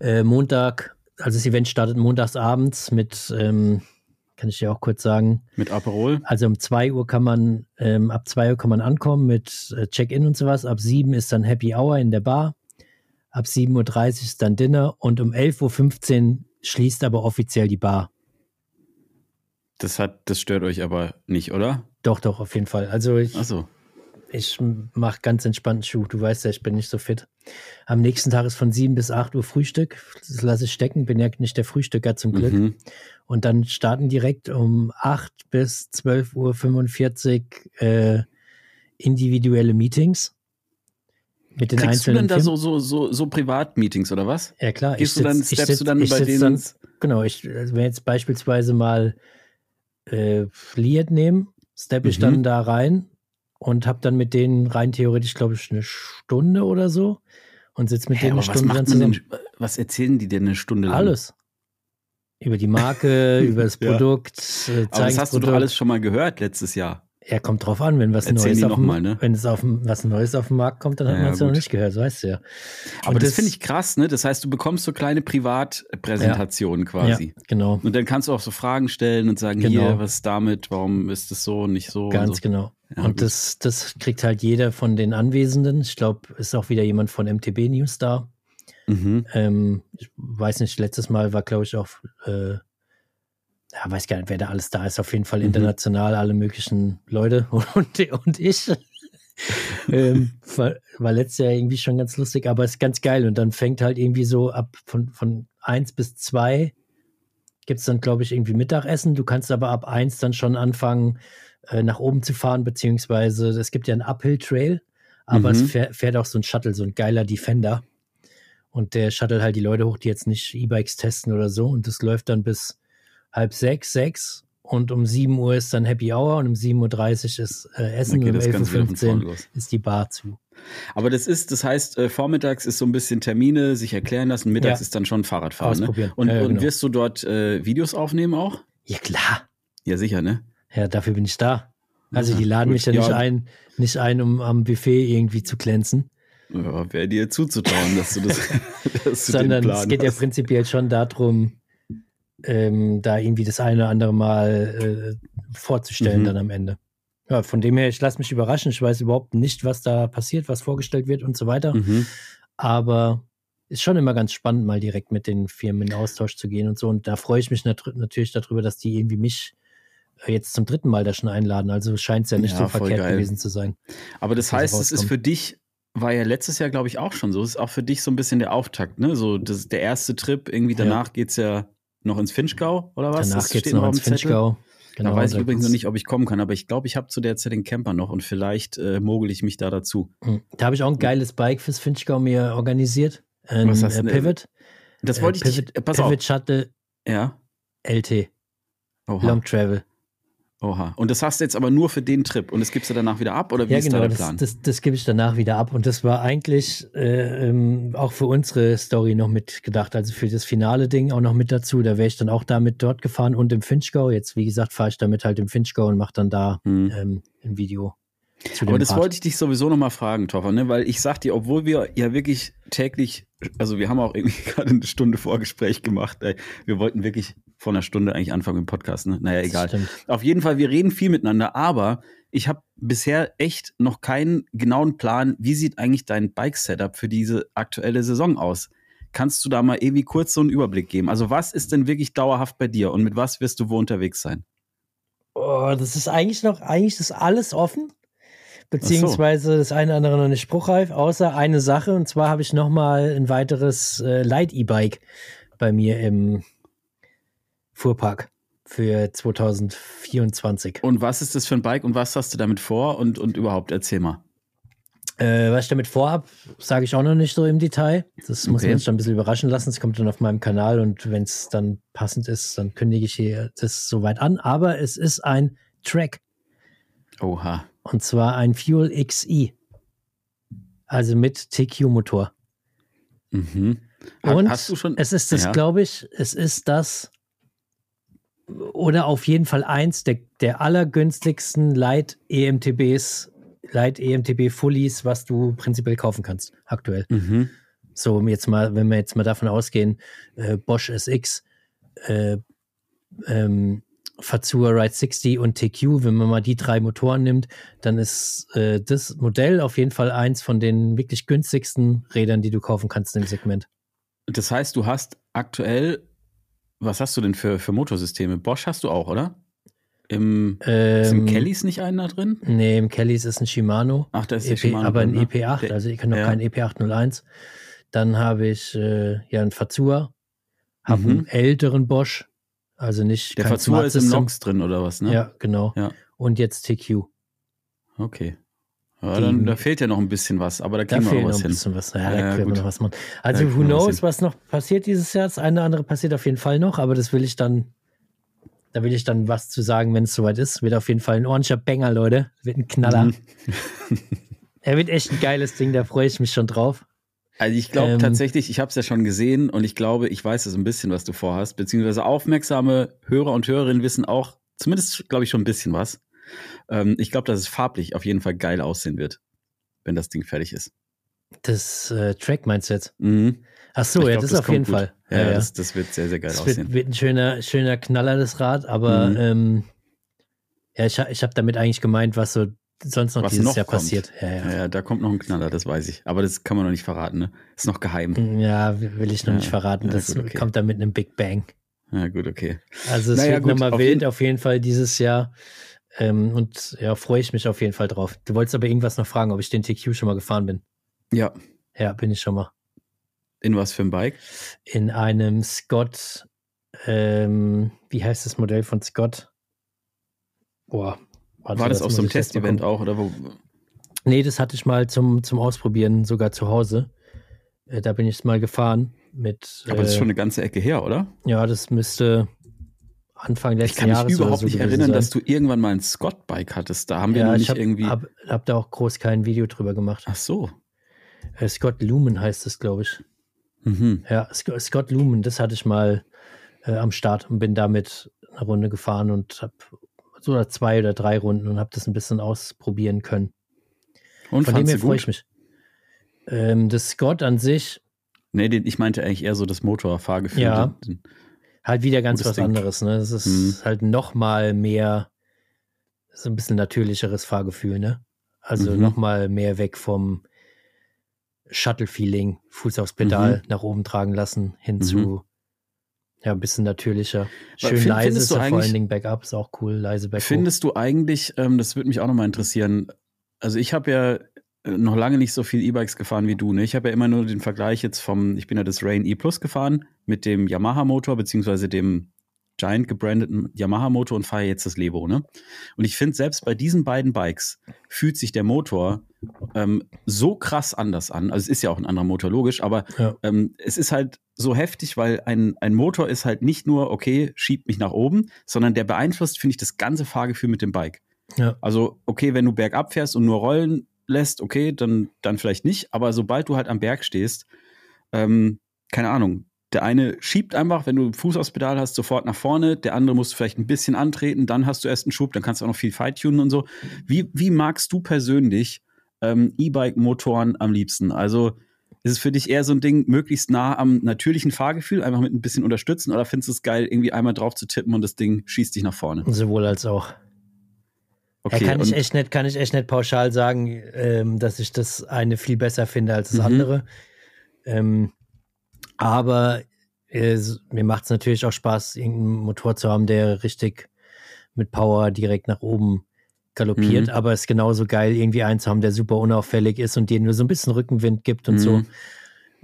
äh, Montag, also das Event startet montags abends mit, ähm, kann ich dir auch kurz sagen, mit Aperol. also um 2 Uhr kann man, ähm, ab 2 Uhr kann man ankommen mit äh, Check-in und sowas. Ab 7 ist dann Happy Hour in der Bar. Ab 7.30 Uhr ist dann Dinner und um 11.15 Uhr schließt aber offiziell die Bar. Das hat, das stört euch aber nicht, oder? Doch, doch, auf jeden Fall. Also ich, Achso. Ich mache ganz entspannten Schuh. Du weißt ja, ich bin nicht so fit. Am nächsten Tag ist von 7 bis 8 Uhr Frühstück. Das lasse ich stecken, bin ja nicht der Frühstücker zum Glück. Mhm. Und dann starten direkt um 8 bis 12.45 Uhr äh, individuelle Meetings mit den Kriegst du einzelnen denn da so, so, so, so Privatmeetings oder was? ja klar, Gehst ich du dann, sitz- steppst sitz- du dann sitz denen? Dann, genau, ich, also wenn jetzt beispielsweise mal äh, Liet nehmen, steppe ich Mhm. dann da rein und habe dann mit denen rein theoretisch, glaube ich, eine Stunde oder so und sitze mit Hä, denen eine was Stunde man zusammen. denn, was erzählen die denn eine Stunde lang? Alles. Über die Marke, über das Ja. Produkt, äh, Aber das hast du doch alles schon mal gehört letztes Jahr. Ja, kommt drauf an, wenn was Erzähl Neues auf dem, mal, ne? wenn es auf was Neues auf den Markt kommt, dann hat Ja, man es ja noch nicht gehört, weißt du ja. Aber Und das, finde ich krass, ne? Das heißt, du bekommst so kleine Privatpräsentationen quasi. Ja, genau, Und dann kannst du auch so Fragen stellen und sagen, Genau. hier, was ist damit, warum ist es so und nicht so? ganz so. genau. Ja, und das, das kriegt halt jeder von den Anwesenden. Ich glaube, ist auch wieder jemand von MTB News da. Mhm. Ähm, ich weiß nicht, letztes Mal war, glaube ich, auch, äh, ja, weiß gar nicht, wer da alles da ist. Auf jeden Fall Mhm. international alle möglichen Leute und, und ich. ähm, war, war letztes Jahr irgendwie schon ganz lustig, aber ist ganz geil. Und dann fängt halt irgendwie so ab von, von eins bis zwei gibt es dann, glaube ich, irgendwie Mittagessen. Du kannst aber ab eins dann schon anfangen, äh, nach oben zu fahren, beziehungsweise es gibt ja einen Uphill-Trail, aber Mhm. es fährt, fährt auch so ein Shuttle, so ein geiler Defender. Und der shuttle halt die Leute hoch, die jetzt nicht E-Bikes testen oder so. Und das läuft dann bis halb sechs, sechs. Und um 7 Uhr ist dann Happy Hour und um 7.30 Uhr ist äh, Essen und um das Ganze wieder von 11.15 vorne Uhr ist die Bar zu. Aber das ist, das heißt, äh, vormittags ist so ein bisschen Termine, sich erklären lassen, mittags Ja. ist dann schon Fahrradfahren. Ne? Und, Ja, ja, und genau. wirst du dort äh, Videos aufnehmen auch? Ja, klar. Ja, sicher, ne? Ja, dafür bin ich da. Also Ja, die laden gut. mich ja, Ja. nicht ein, nicht ein, um am Buffet irgendwie zu glänzen, Ja, Wäre dir zuzutrauen, dass du das, dass du sondern es geht ja hast. prinzipiell schon darum, ähm, da irgendwie das eine oder andere Mal äh, vorzustellen Mhm. dann am Ende. Ja, von dem her, ich lasse mich überraschen. Ich weiß überhaupt nicht, was da passiert, was vorgestellt wird und so weiter. Mhm. Aber ist schon immer ganz spannend, mal direkt mit den Firmen in Austausch zu gehen und so. Und da freue ich mich nat natürlich darüber, dass die irgendwie mich jetzt zum dritten Mal da schon einladen. Also scheint es ja nicht Ja, so verkehrt geil. gewesen zu sein. Aber das heißt, es ist für dich, war ja letztes Jahr, glaube ich, auch schon so. Es ist auch für dich so ein bisschen der Auftakt, ne? So das, der erste Trip, irgendwie Ja. danach geht's ja noch ins Finchgau, oder was? Danach geht es noch ins. Finchgau. Genau, da weiß ich übrigens noch nicht, ob ich kommen kann, aber ich glaube, ich habe zu der Zeit den Camper noch und vielleicht äh, mogel ich mich da dazu. Mhm. Da habe ich auch ein geiles Bike fürs Finchgau mir organisiert. Ein Was hast äh, du denn? Pivot. Das Äh, wollte ich Pivot, dich, äh, pass Pivot auf. Shuttle Ja. LT. Oha. Long Travel. Oha. Und das hast du jetzt aber nur für den Trip und das gibst du danach wieder ab oder wie Ja, ist genau, da der das, Plan? das, das gebe ich danach wieder ab. Und das war eigentlich äh, ähm, auch für unsere Story noch mitgedacht. Also für das finale Ding auch noch mit dazu. Da wäre ich dann auch damit dort gefahren und im Finchgau. Jetzt, wie gesagt, fahre ich damit halt im Finchgau und mache dann da Hm. ähm, ein Video. Aber das Rad. wollte ich dich sowieso noch mal fragen, Toffer, ne? weil ich sag dir, obwohl wir ja wirklich täglich, also wir haben auch irgendwie gerade eine Stunde Vorgespräch gemacht, ey. wir wollten wirklich vor einer Stunde eigentlich anfangen im Podcast, ne? naja, egal. Auf jeden Fall, wir reden viel miteinander, aber ich habe bisher echt noch keinen genauen Plan, wie sieht eigentlich dein Bike-Setup für diese aktuelle Saison aus? Kannst du da mal irgendwie kurz so einen Überblick geben? Also was ist denn wirklich dauerhaft bei dir und mit was wirst du wo unterwegs sein? Oh, das ist eigentlich noch, eigentlich ist alles offen. Beziehungsweise das eine oder andere noch nicht spruchreif, außer eine Sache. Und zwar habe ich noch mal ein weiteres äh, Light-E-Bike bei mir im Fuhrpark für 2024. Und was ist das für ein Bike und was hast du damit vor und, und überhaupt, erzähl mal. Äh, was ich damit vorhab, sage ich auch noch nicht so im Detail. Das muss Okay. man sich dann ein bisschen überraschen lassen. Es kommt dann auf meinem Kanal und wenn es dann passend ist, dann kündige ich hier das soweit an. Aber es ist ein Track Oha. und zwar ein Fuel XE. Also mit TQ-Motor. Mhm. Ha- Und hast du schon? es ist das, Ja. glaube ich, es ist das oder auf jeden Fall eins der, der allergünstigsten Light EMTBs, Light EMTB Fullies, was du prinzipiell kaufen kannst, aktuell. Mhm. So, jetzt mal, wenn wir jetzt mal davon ausgehen, äh, Bosch SX, äh, ähm, Fazua Ride 60 und TQ, wenn man mal die drei Motoren nimmt, dann ist äh, das Modell auf jeden Fall eins von den wirklich günstigsten Rädern, die du kaufen kannst im Segment. Das heißt, du hast aktuell, was hast du denn für, für Motorsysteme? Bosch hast du auch, oder? Im, ist im Ähm, Kellys nicht einer drin? Nee, im Kellys ist ein Shimano, Ach, da ist EP, Shimano aber ein drin, ne? EP8, Der- also ich kann noch ja. kein EP801. Dann habe ich äh, ja einen Fazua, habe Mhm. einen älteren Bosch, also nicht Der Fazua ist im. Nox drin oder was, ne? Ja, genau. Ja. Und jetzt TQ. Okay. Ja, dann, da fehlt ja noch ein bisschen was, aber da Da kriegen wir fehlt noch noch was ein hin. bisschen was. Ja, da ja, können wir noch was machen. Also, Da who wir was knows, hin. was noch passiert dieses Jahr? Das eine oder andere passiert auf jeden Fall noch, aber das will ich dann, da will ich dann was zu sagen, wenn es soweit ist. Wird auf jeden Fall ein ordentlicher Banger, Leute. Wird ein Knaller. Mhm. Er wird echt ein geiles Ding, da freue ich mich schon drauf. Also ich glaube Ähm, tatsächlich, ich habe es ja schon gesehen und ich glaube, ich weiß es ein bisschen, was du vorhast, beziehungsweise aufmerksame Hörer und Hörerinnen wissen auch, zumindest glaube ich schon ein bisschen was. Ähm, ich glaube, dass es farblich auf jeden Fall geil aussehen wird, wenn das Ding fertig ist. Das äh, Track meinst du jetzt? Mhm. Ach so, Ich ja, glaub, das, auf kommt jeden gut. Fall. Ja, Das, das wird sehr, sehr geil Das aussehen. wird, wird ein schöner, schöner Knaller, das Rad, aber Mhm. ähm, ja, ich, ich habe damit eigentlich gemeint, was so sonst noch Was dieses noch Jahr kommt. passiert. Ja, ja. ja, ja, da kommt noch ein Knaller, das weiß ich. Aber das kann man noch nicht verraten, ne? Ist noch geheim. Ja, will ich noch Ja, nicht verraten. ja, Das gut, okay. kommt dann mit einem Big Bang. Ja, gut, okay. Also es Naja, wird nochmal auf wild auf jeden Fall dieses Jahr. Ähm, und ja, freue ich mich auf jeden Fall drauf. Du wolltest aber irgendwas noch fragen, ob ich den TQ schon mal gefahren bin. Ja, Ja, bin ich schon mal. in was für ein Bike? In einem Scott, ähm, wie heißt das Modell von Scott? Boah. warte, War das auf so einem Testevent auch oder wo? Nee, das hatte ich mal zum, zum Ausprobieren, sogar zu Hause. Äh, da bin ich mal gefahren mit. Aber das ist äh, schon eine ganze Ecke her, oder? Ja, das müsste Anfang Ich letzten kann mich Jahres überhaupt so nicht erinnern, sein. dass du irgendwann mal ein Scott-Bike hattest. Da haben wir ja, noch ich nicht hab, irgendwie. Hab, hab da auch groß kein Video drüber gemacht. Ach so. Äh, Scott Lumen heißt es, glaube ich. Mhm. Ja, Sc Scott Lumen, das hatte ich mal äh, am Start und bin damit eine Runde gefahren und habe so oder zwei oder drei Runden und habe das ein bisschen ausprobieren können. Und Von dem her freue ich mich. Ähm, das Scott an sich Nee, den, ich meinte eigentlich eher so das Motorfahrgefühl. Ja. Den- den- halt wieder ganz was Ding. anderes. Ne? Das ist Mhm. halt noch mal mehr, so ein bisschen natürlicheres Fahrgefühl. Ne? Also Mhm. noch mal mehr weg vom Shuttle-Feeling, Fuß aufs Pedal nach oben tragen lassen, hin Mhm. zu ja, ein bisschen natürlicher. Schön find- leise ist vor allen Dingen Backup, ist auch cool, leise Backup. Findest du eigentlich, ähm, das würde mich auch nochmal interessieren, also ich habe ja noch lange nicht so viel E-Bikes gefahren wie du. Ne? Ich habe ja immer nur den Vergleich jetzt vom, ich bin ja das Rain E Plus gefahren mit dem Yamaha-Motor, beziehungsweise dem Giant gebrandeten Yamaha-Motor und fahre jetzt das Levo. Ne? Und ich finde, selbst bei diesen beiden Bikes fühlt sich der Motor ähm, so krass anders an. Also es ist ja auch ein anderer Motor, logisch, aber Ja. ähm, es ist halt so heftig, weil ein, ein Motor ist halt nicht nur, okay, schiebt mich nach oben, sondern der beeinflusst, finde ich, das ganze Fahrgefühl mit dem Bike. Ja. Also, okay, wenn du bergab fährst und nur rollen lässt, okay, dann, dann vielleicht nicht. Aber sobald du halt am Berg stehst, ähm, keine Ahnung, der eine schiebt einfach, wenn du Fuß aufs Pedal hast, sofort nach vorne, der andere muss vielleicht ein bisschen antreten, dann hast du erst einen Schub, dann kannst du auch noch viel feintunen und so. Wie, wie magst du persönlich ähm, E-Bike-Motoren am liebsten? Also ist es für dich eher so ein Ding, möglichst nah am natürlichen Fahrgefühl, einfach mit ein bisschen unterstützen, oder findest du es geil, irgendwie einmal drauf zu tippen und das Ding schießt dich nach vorne? Sowohl als auch. Okay, ja, kann ich echt nicht, kann ich echt nicht pauschal sagen, ähm, dass ich das eine viel besser finde als das Mhm. andere. Ähm, aber äh, mir macht es natürlich auch Spaß, irgendeinen Motor zu haben, der richtig mit Power direkt nach oben galoppiert. Mhm. Aber es ist genauso geil, irgendwie einen zu haben, der super unauffällig ist und dir nur so ein bisschen Rückenwind gibt und so.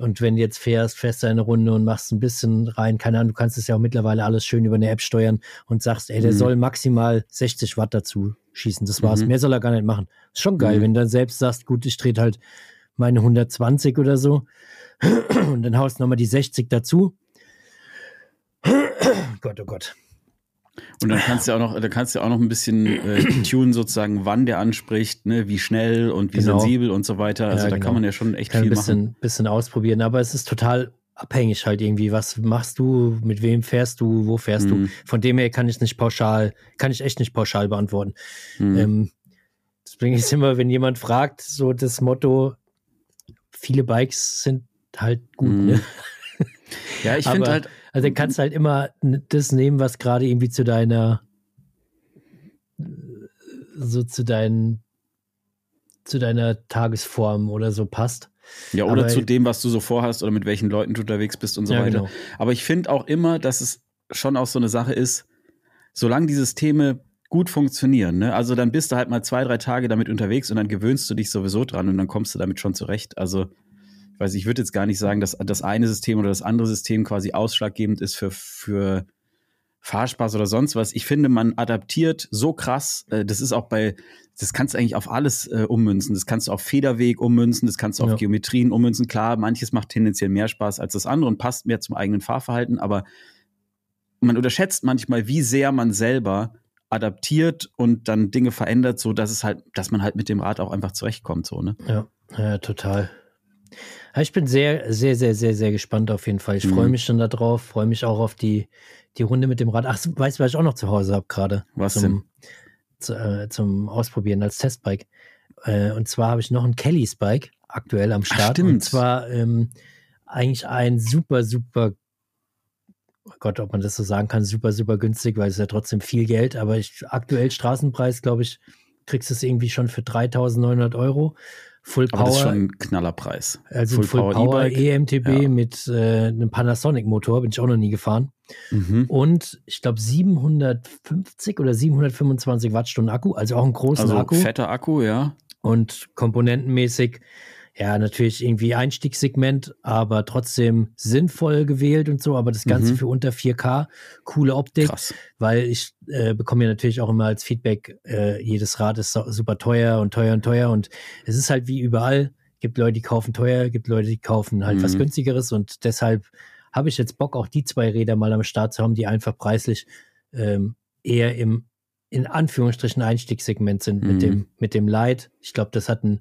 Und wenn du jetzt fährst, fährst du eine Runde und machst ein bisschen rein, keine Ahnung, du kannst es ja auch mittlerweile alles schön über eine App steuern und sagst, ey, der Mhm. soll maximal 60 Watt dazu schießen. Das war's. Mhm. Mehr soll er gar nicht machen. Ist schon geil, Mhm. wenn du dann selbst sagst, gut, ich drehe halt meine 120 oder so und dann haust nochmal die 60 dazu. Gott, oh Gott. Und dann kannst du auch noch, da kannst du auch noch ein bisschen äh, tunen, sozusagen, wann der anspricht, ne, wie schnell und wie Genau. sensibel und so weiter. Also Ja, da genau. kann man ja schon echt Kann ein viel machen. bisschen, bisschen ausprobieren, aber es ist total abhängig halt irgendwie. Was machst du, mit wem fährst du, wo fährst Mhm. du? Von dem her kann ich nicht pauschal, kann ich echt nicht pauschal beantworten. Mhm. Ähm, deswegen ist immer, wenn jemand fragt, so das Motto, viele Bikes sind halt gut. Mhm. Ne? ja, ich finde halt, Also dann kannst du halt immer das nehmen, was gerade irgendwie zu deiner, so zu deinen, zu deiner Tagesform oder so passt. ja, oder aber- zu dem, was du so vorhast oder mit welchen Leuten du unterwegs bist und so Ja, weiter. genau. Aber ich finde auch immer, dass es schon auch so eine Sache ist, solange die Systeme gut funktionieren, ne? Also dann bist du halt mal zwei, drei Tage damit unterwegs und dann gewöhnst du dich sowieso dran und dann kommst du damit schon zurecht. Also, ich weiß, ich würde jetzt gar nicht sagen, dass das eine System oder das andere System quasi ausschlaggebend ist für, für Fahrspaß oder sonst was. Ich finde, man adaptiert so krass, äh, das ist auch bei, das kannst du eigentlich auf alles äh, ummünzen. Das kannst du auf Federweg ummünzen, das kannst du auf Ja. Geometrien ummünzen. Klar, manches macht tendenziell mehr Spaß als das andere und passt mehr zum eigenen Fahrverhalten, aber man unterschätzt manchmal, wie sehr man selber adaptiert und dann Dinge verändert, so dass es halt, dass man halt mit dem Rad auch einfach zurechtkommt, so, ne? Ja, ja total. Ja, ich bin sehr, sehr, sehr, sehr, sehr gespannt auf jeden Fall. Ich Mhm. freue mich schon darauf, freue mich auch auf die, die Runde mit dem Rad. Ach, weißt du, was ich auch noch zu Hause habe gerade? Was zum, zu, äh, zum Ausprobieren als Testbike. Äh, und zwar habe ich noch ein Kellys Bike aktuell am Start. stimmt. Und zwar ähm, eigentlich ein super, super, oh Gott, ob man das so sagen kann, super, super günstig, weil es ja trotzdem viel Geld. Aber ich aktuell Straßenpreis, glaube ich, kriegst du es irgendwie schon für 3.900 Euro. Full Aber das ist Power. schon ein Knallerpreis. Also Full, Full Power, EMTB Ja. mit äh, einem Panasonic-Motor, bin ich auch noch nie gefahren. Mhm. Und ich glaube 750 oder 725 Wattstunden Akku, also auch einen großen Also Akku. fetter Akku, ja. Und komponentenmäßig, ja, natürlich irgendwie Einstiegssegment, aber trotzdem sinnvoll gewählt und so, aber das Ganze Mhm. für unter 4K, coole Optik, Krass. weil ich äh, bekomme ja natürlich auch immer als Feedback, äh, jedes Rad ist so- super teuer und teuer und teuer und es ist halt wie überall, gibt Leute, die kaufen teuer, gibt Leute, die kaufen halt was Mhm. günstigeres und deshalb habe ich jetzt Bock, auch die zwei Räder mal am Start zu haben, die einfach preislich ähm, eher im in Anführungsstrichen Einstiegssegment sind Mhm. mit dem mit dem Light. Ich glaube, das hat ein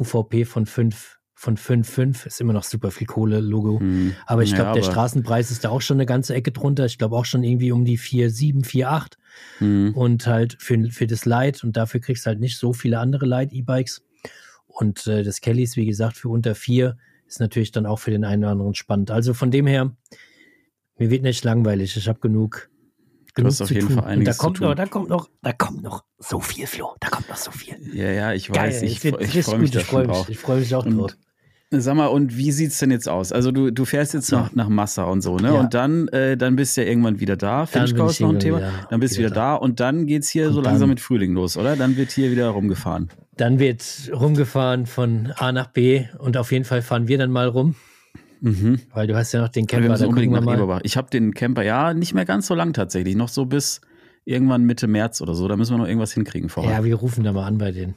UVP von 5 von 5,5 ist immer noch super viel Kohle Logo. Mhm. Aber ich Ja, glaube, der Straßenpreis ist da auch schon eine ganze Ecke drunter. Ich glaube auch schon irgendwie um die 4,7, 4,8 Mhm. und halt für, für das Light und dafür kriegst du halt nicht so viele andere Light-E-Bikes. Und äh, das Kellys, wie gesagt, für unter 4 ist natürlich dann auch für den einen oder anderen spannend. Also von dem her, mir wird nicht langweilig. Ich habe genug. Du hast auf jeden tun. Fall Und da einiges zu kommt tun. noch, da kommt noch, da kommt noch so viel, Flo. Da kommt noch so viel. Ja, ja, ich Geil, weiß. Ich, es freu- ich richtig freue mich da Ich freue schon mich, ich freue mich auch Und drauf. Sag mal, und wie sieht's denn jetzt aus? Also du, du fährst jetzt So. nach, nach Massa und so, ne? Ja. Und dann, äh, dann bist du ja irgendwann wieder da. Finchgau ist ich noch ein Thema. wieder- dann bist du wieder wieder da. und dann geht's hier Und so langsam mit Frühling los, oder? Dann wird hier wieder rumgefahren. Dann wird rumgefahren von A nach B und auf jeden Fall fahren wir dann mal rum, Mhm. weil du hast ja noch den wir Camper, müssen da gucken unbedingt wir nach. Eberbach. Ich habe den Camper, ja, nicht mehr ganz so lang tatsächlich. Noch so bis irgendwann Mitte März oder so. Da müssen wir noch irgendwas hinkriegen vorher. Ja, wir rufen da mal an bei denen.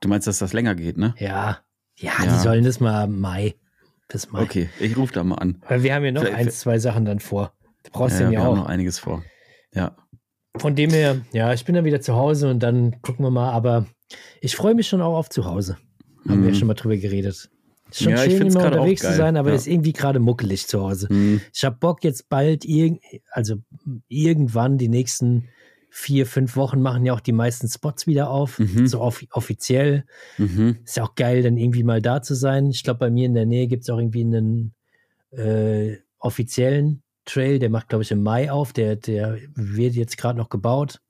Du meinst, dass das länger geht, ne? Ja. Ja, Ja. die sollen das mal Mai. Bis Mai. Okay, ich rufe da mal an. Weil wir haben ja noch Vielleicht- eins, zwei Sachen dann vor. Du brauchst Ja, den wir ja haben auch. noch einiges vor. Ja. Von dem her, ja, ich bin dann wieder zu Hause und dann gucken wir mal. Aber ich freue mich schon auch auf zu Hause. Haben wir Mhm. schon mal drüber geredet. Ist schon Ja, schön, immer unterwegs zu sein, aber Ja. ist irgendwie gerade muckelig zu Hause. Hm. Ich habe Bock jetzt bald, irg also irgendwann die nächsten vier, fünf Wochen machen ja auch die meisten Spots wieder auf, Mhm. so off offiziell. Mhm. Ist ja auch geil, dann irgendwie mal da zu sein. Ich glaube, bei mir in der Nähe gibt es auch irgendwie einen äh, offiziellen Trail, der macht, glaube ich, im Mai auf. Der, der wird jetzt gerade noch gebaut.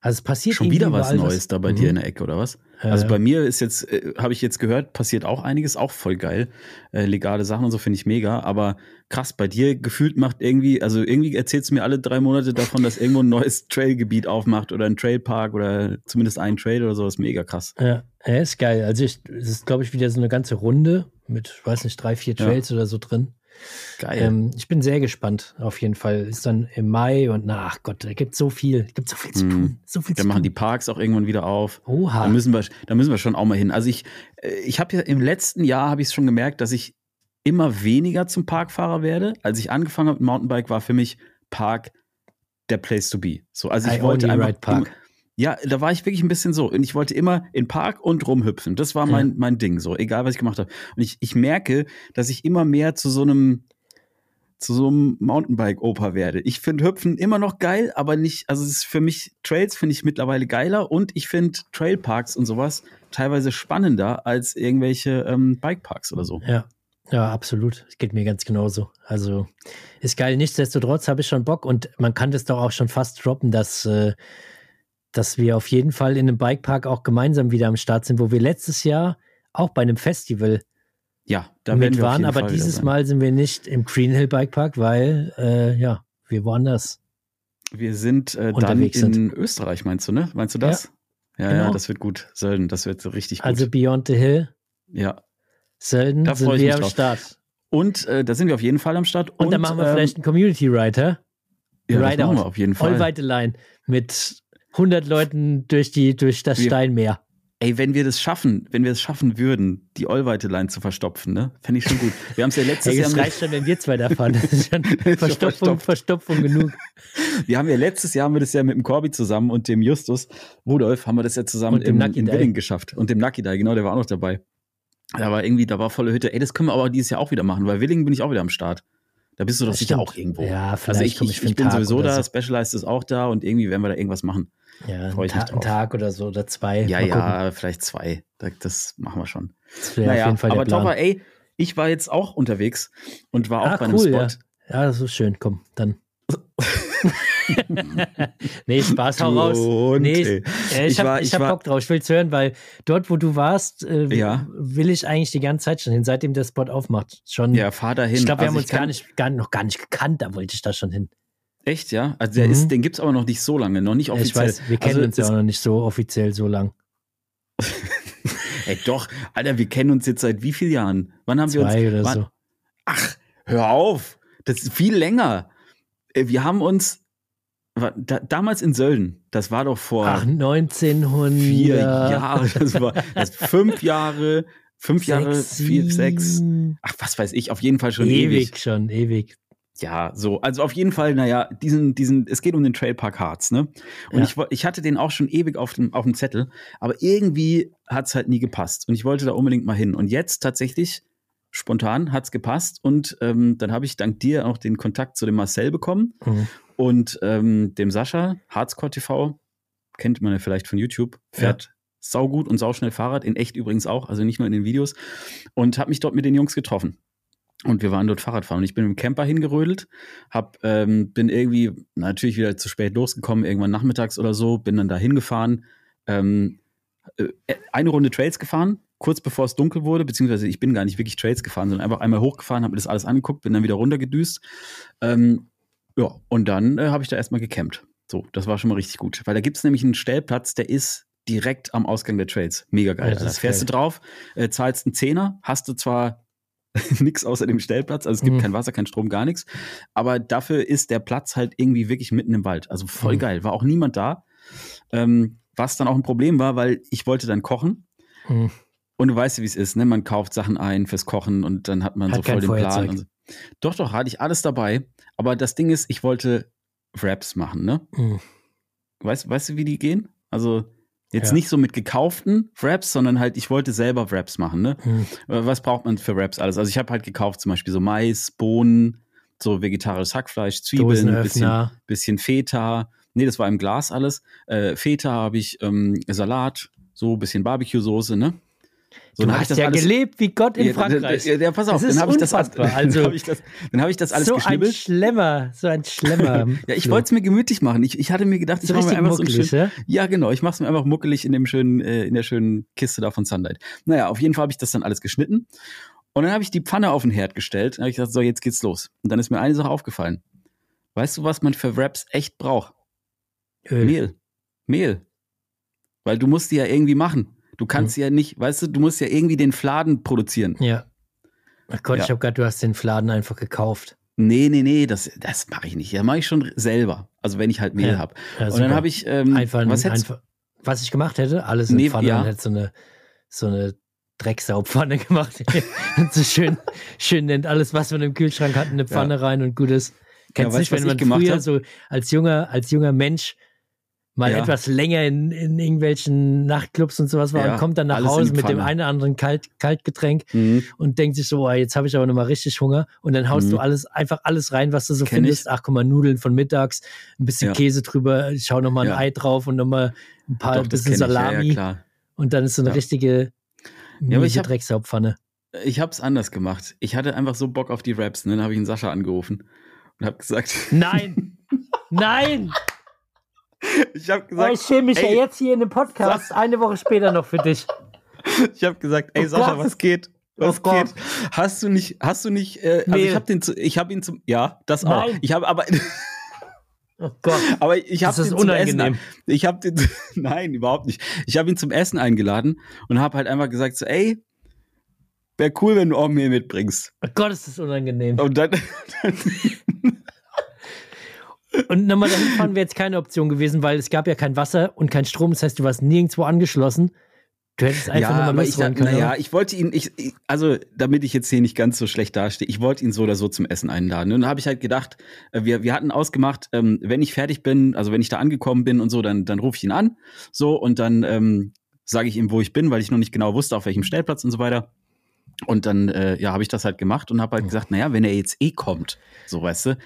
Also es passiert Schon wieder was Neues da bei Mhm. dir in der Ecke, oder was? Also Äh, bei mir ist jetzt, äh, habe ich jetzt gehört, passiert auch einiges, auch voll geil. Äh, legale Sachen und so finde ich mega. Aber krass, bei dir gefühlt macht irgendwie, also irgendwie erzählst du mir alle drei Monate davon, dass irgendwo ein neues Trailgebiet aufmacht oder ein Trailpark oder zumindest ein Trail oder so. Das ist mega krass. Ja, ja, ist geil. Also ich, es ist, glaube ich, wieder so eine ganze Runde mit, ich weiß nicht, drei, vier Ja. Trails oder so drin. Geil. Ähm, ich bin sehr gespannt, auf jeden Fall. Ist dann im Mai und na, ach Gott, da gibt so viel, gibt so viel zu Mhm. tun. So viel Dann zu machen die tun. Parks auch irgendwann wieder auf. Oha. Da müssen wir, da müssen wir schon auch mal hin. Also ich, äh, ich habe ja im letzten Jahr habe ich es schon gemerkt, dass ich immer weniger zum Parkfahrer werde. Als ich angefangen habe mit Mountainbike, war für mich Park der Place to be. So, also ich I wollte einfach ride Park. Ja, da war ich wirklich ein bisschen so. Und ich wollte immer in Park und rumhüpfen. Das war mein, mein Ding, so, egal was ich gemacht habe. Und ich, ich merke, dass ich immer mehr zu so einem, zu so einem Mountainbike-Opa werde. Ich finde Hüpfen immer noch geil, aber nicht, also es ist für mich, Trails finde ich mittlerweile geiler und ich finde Trailparks und sowas teilweise spannender als irgendwelche ähm, Bikeparks oder so. Ja, ja, absolut. Es geht mir ganz genauso. Also ist geil. Nichtsdestotrotz habe ich schon Bock und man kann das doch auch schon fast droppen, dass, äh, dass wir auf jeden Fall in einem Bikepark auch gemeinsam wieder am Start sind, wo wir letztes Jahr auch bei einem Festival Ja, da mit waren, aber Fall dieses. Mal sind wir nicht im Green Hill Bikepark, weil äh, ja, wir woanders. Wir sind äh, dann in sind. Österreich, meinst du, ne? Meinst du das? Ja, ja, genau. das wird gut. Sölden, das wird so richtig gut. Also Beyond the Hill, ja. Sölden Da sind wir am drauf. Start. Und äh, da sind wir auf jeden Fall am Start. Und, dann machen wir ähm, vielleicht einen Community Rider. ja, das Rideout. machen wir auf jeden Fall. Vollweite Line mit 100 Leuten durch, die, durch das Wir- Steinmeer. Ey, wenn wir das schaffen, wenn wir es schaffen würden, die Allweite-Line zu verstopfen, ne? Fände ich schon gut. Wir haben es ja letztes Hey, Jahr das mit, reicht schon, wenn wir zwei da fahren. Das ist schon Verstopfung. Verstopfung genug. wir haben ja letztes Jahr haben wir das ja mit dem Corby zusammen und dem Justus Rudolf haben wir das ja zusammen Und dem im, in. Willing geschafft. Und dem Lucky Dye, genau, der war auch noch dabei. Da war irgendwie, da war volle Hütte. Ey, das können wir aber dieses Jahr auch wieder machen, weil Willing bin ich auch wieder am Start. Da bist du doch Das sicher stimmt. auch irgendwo. Ja, vielleicht also ich, komm ich, ich ich einen bin Tag sowieso da, so. Specialized ist auch da und irgendwie werden wir da irgendwas machen. Ja, Freu ein, ich Ta mich drauf. ein Tag oder so oder zwei. Ja, Mal gucken. ja, vielleicht zwei. Da- Das machen wir schon. Das wäre auf naja, jeden Fall aber. Topper, ey, ich war jetzt auch unterwegs und war auch Ah, bei cool, einem Spot. ja. ja, das ist schön. Komm, dann. nee, Spaß, hau raus. Nee, äh, ich, Ich hab, war- ich ich hab Bock drauf. Ich will's hören, weil dort, wo du warst, äh, Ja. will ich eigentlich die ganze Zeit schon hin, seitdem der Spot aufmacht. Schon. Ja, fahr dahin. ich glaube, wir Also haben uns gar nicht, gar, noch gar nicht gekannt, da wollte ich da schon hin. Echt, ja? Also der Mhm. ist, den gibt's aber noch nicht so lange, noch nicht offiziell. ich weiß, wir kennen also, uns ja auch noch nicht so offiziell so lang. Ey, doch, Alter, wir kennen uns jetzt seit wie vielen Jahren? Wann haben wir uns? Zwei oder wann, so. Ach, hör auf. Das ist viel länger. Äh, Wir haben uns da, damals in Sölden, das war doch vor Ach, 1900. vier Jahren, das war das fünf Jahre, fünf Jahre, sechs, vier, sechs. Ach, was weiß ich, auf jeden Fall schon ewig, ewig. schon, ewig. Ja, so. Also auf jeden Fall, naja, diesen, diesen, es geht um den Trailpark Harz, ne? Und Ja. ich, ich hatte den auch schon ewig auf dem, auf dem Zettel, aber irgendwie hat's halt nie gepasst. Und ich wollte da unbedingt mal hin. Und jetzt tatsächlich, spontan, hat's gepasst. Und ähm, dann habe ich dank dir auch den Kontakt zu dem Marcel bekommen Mhm. und ähm, dem Sascha, Harzcore TV, kennt man ja vielleicht von YouTube, fährt saugut und sauschnell Fahrrad, in echt übrigens auch, also nicht nur in den Videos. Und habe mich dort mit den Jungs getroffen. Und wir waren dort Fahrradfahren. Und ich bin dem Camper hingerödelt, hab, ähm, bin irgendwie natürlich wieder zu spät losgekommen, irgendwann nachmittags oder so, bin dann da hingefahren, ähm, äh, eine Runde Trails gefahren, kurz bevor es dunkel wurde, beziehungsweise ich bin gar nicht wirklich Trails gefahren, sondern einfach einmal hochgefahren, habe mir das alles angeguckt, bin dann wieder runtergedüst. Ähm, ja, und dann äh, habe ich da erstmal gecampt. So, das war schon mal richtig gut. Weil da gibt's nämlich einen Stellplatz, der ist direkt am Ausgang der Trails. Mega geil. Ja, das da ist fährst geil. du drauf, äh, zahlst einen Zehner, hast du zwar nichts außer dem Stellplatz, also es gibt Mhm. kein Wasser, kein Strom, gar nichts. Aber dafür ist der Platz halt irgendwie wirklich mitten im Wald. Also voll Mhm. geil. War auch niemand da. Ähm, was dann auch ein Problem war, weil ich wollte dann kochen. Hm. Und du weißt wie es ist, ne? Man kauft Sachen ein fürs Kochen und dann hat man Hat so voll den Plan. Feuerzeug. Und so. Doch, doch, hatte ich alles dabei. Aber das Ding ist, ich wollte Wraps machen, ne? Hm. Weißt, weißt du, wie die gehen? Also jetzt Ja. nicht so mit gekauften Wraps, sondern halt, ich wollte selber Wraps machen, ne? Hm. Äh, Was braucht man für Wraps alles? Also ich habe halt gekauft zum Beispiel so Mais, Bohnen, so vegetarisches Hackfleisch, Zwiebeln, ein bisschen, bisschen Feta. Nee, das war im Glas alles. Äh, Feta habe ich, ähm, Salat, so ein bisschen Barbecue-Soße, ne? So, Du hast ja gelebt wie Gott in ja, Frankreich. Ja, ja, pass auf, dann habe ich das, Also- hab ich das, dann habe ich das alles so ein geschnibbelt. Schlemmer, so ein Schlemmer. Ja, ich Flo. wollte es mir gemütlich machen. Ich, ich hatte mir gedacht, ich so mache mir einfach so muckelig, schönen, ja? Ja, genau. Ich mache es mir einfach muckelig in dem schönen, äh, in der schönen Kiste da von Sunlight. Naja, auf jeden Fall habe ich das dann alles geschnitten. Und dann habe ich die Pfanne auf den Herd gestellt. Dann habe ich gesagt, so, jetzt geht's los. Und dann ist mir eine Sache aufgefallen. Weißt du, was man für Wraps echt braucht? Öl. Mehl. Mehl. Weil du musst die ja irgendwie machen. Du kannst Mhm. ja nicht, weißt du, du musst ja irgendwie den Fladen produzieren. Ja. Ach Gott, Ja. ich habe gerade, du hast den Fladen einfach gekauft. Nee, nee, nee, das, das mache ich nicht. Das mache ich schon selber. Also wenn ich halt Mehl Ja. habe. Ja, Und dann habe ich, ähm, einfach, was einfach, was ich gemacht hätte, alles in Nee, Pfanne ja. und hätte so eine, so eine Drecksaupfanne gemacht. so schön, schön nennt alles, was man im Kühlschrank hat, in eine Pfanne rein und gut ist. Kennst du nicht, wenn man früher hab? so als junger, als junger Mensch mal Ja. etwas länger in, in irgendwelchen Nachtclubs und sowas war Ja, und kommt dann nach Hause mit dem einen oder anderen Kalt, Kaltgetränk Mhm. und denkt sich so, oh, jetzt habe ich aber nochmal richtig Hunger. Und dann haust Mhm. du alles, einfach alles rein, was du so Kenn findest. ich. Ach, guck mal, Nudeln von mittags, ein bisschen Ja. Käse drüber, ich schau nochmal ein. Ei drauf und nochmal ein paar Doch, das bisschen Salami. und dann ist so eine richtige aber ich miese hab- Drecksaupfanne. Ich habe es anders gemacht. Ich hatte einfach so Bock auf die Raps. Ne? Dann habe ich einen Sascha angerufen und habe gesagt, Nein! Nein! ich habe Oh, gesagt, ich schäme mich ey, ja jetzt hier in dem Podcast eine Woche später noch für dich. ich habe gesagt, ey Oh Sascha, was geht? Was Oh geht? Hast du nicht, hast du nicht, äh, also ich habe den, ich habe ihn zum, ja, das auch. Nein. Ich habe aber, Oh Gott. aber ich habe Das ist den zum unangenehm. Essen, ich habe den, nein, überhaupt nicht. Ich habe ihn zum Essen eingeladen und habe halt einfach gesagt so, ey, wäre cool, wenn du auch Mehl mitbringst. Oh Gott, ist das unangenehm. Und dann, dann Und nochmal dahin fahren wäre jetzt keine Option gewesen, weil es gab ja kein Wasser und kein Strom. Das heißt, du warst nirgendwo angeschlossen. Du hättest einfach nochmal aber ich, losfahren können. naja, ich wollte ihn, ich, ich- also damit ich jetzt hier nicht ganz so schlecht dastehe, ich wollte ihn so oder so zum Essen einladen. Und dann habe ich halt gedacht, äh, wir, wir hatten ausgemacht, ähm, wenn ich fertig bin, also wenn ich da angekommen bin und so, dann, dann rufe ich ihn an. So, und dann ähm, sage ich ihm, wo ich bin, weil ich noch nicht genau wusste, auf welchem Stellplatz und so weiter. Und dann, äh, ja, habe ich das halt gemacht und habe halt gesagt, naja, wenn er jetzt eh kommt, so weißt du.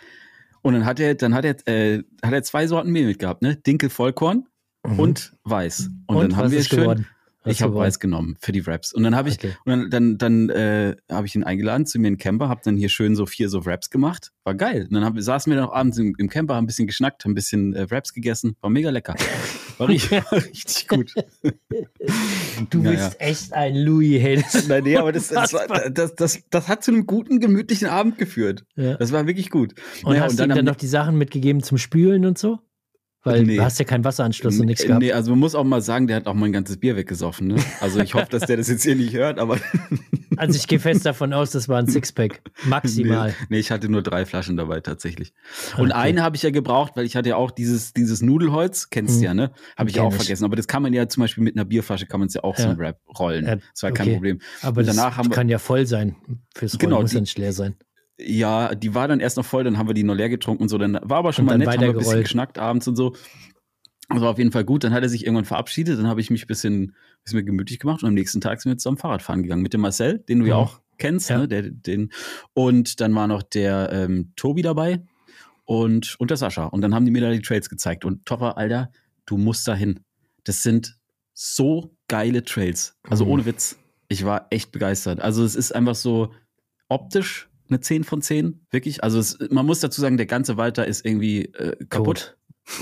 Und dann hat er, dann hat er, äh, hat er zwei Sorten Mehl mitgehabt, ne? Dinkel Vollkorn Mhm. und Weiß. Und, Und dann haben wir schön, geworden? Ich habe? Weiß genommen für die Wraps. Und dann habe ich, Okay. und dann, dann, dann äh, habe ich ihn eingeladen zu mir in den Camper, habe dann hier schön so vier so Wraps gemacht. War geil. Und dann hab, saßen wir dann auch abends im, im Camper, haben ein bisschen geschnackt, haben ein bisschen äh, Wraps gegessen. War mega lecker. War richtig, war richtig gut. Du Ja, bist echt ein Louis, hey. Das Nein, nee, aber das, das, war, das, das, das hat zu einem guten, gemütlichen Abend geführt. ja. Das war wirklich gut. Und Naja, hast du ihm dann noch die Sachen mitgegeben zum Spülen und so? Weil Nee. du hast ja keinen Wasseranschluss und nichts gehabt. Nee, also man muss auch mal sagen, der hat auch mein ganzes Bier weggesoffen. Ne? Also ich hoffe, dass der das jetzt hier nicht hört, aber Also ich gehe fest davon aus, das war ein Sixpack. Maximal. Nee, nee, ich hatte nur drei Flaschen dabei tatsächlich. Und Okay. eine habe ich ja gebraucht, weil ich hatte ja auch dieses, dieses Nudelholz, kennst du Hm. ja, ne? Habe ich Kenn auch ich. vergessen. Aber das kann man ja zum Beispiel mit einer Bierflasche kann man es ja auch so Ja. ein Wrap rollen. Ja, das war kein okay. Problem. Aber Und das danach haben wir- kann ja voll sein. Fürs Rollen Genau, muss die- ja nicht leer sein. Ja, die war dann erst noch voll, dann haben wir die noch leer getrunken und so. Dann war aber schon Und mal nett, haben wir ein bisschen geschnackt abends und so. Das war auf jeden Fall gut. Dann hat er sich irgendwann verabschiedet. Dann habe ich mich ein bisschen, bisschen mir gemütlich gemacht und am nächsten Tag sind wir zusammen Fahrradfahren gegangen mit dem Marcel, den du ja Mhm. auch kennst, Ja. ne? Der, den. Und dann war noch der ähm, Tobi dabei und, und der Sascha. Und dann haben die mir da die Trails gezeigt. Und Topper, Alter, du musst da hin. Das sind so geile Trails. Also Mhm. ohne Witz. Ich war echt begeistert. Also es ist einfach so optisch eine 10 von 10, wirklich. Also es, man muss dazu sagen, der ganze Wald da ist irgendwie äh, kaputt.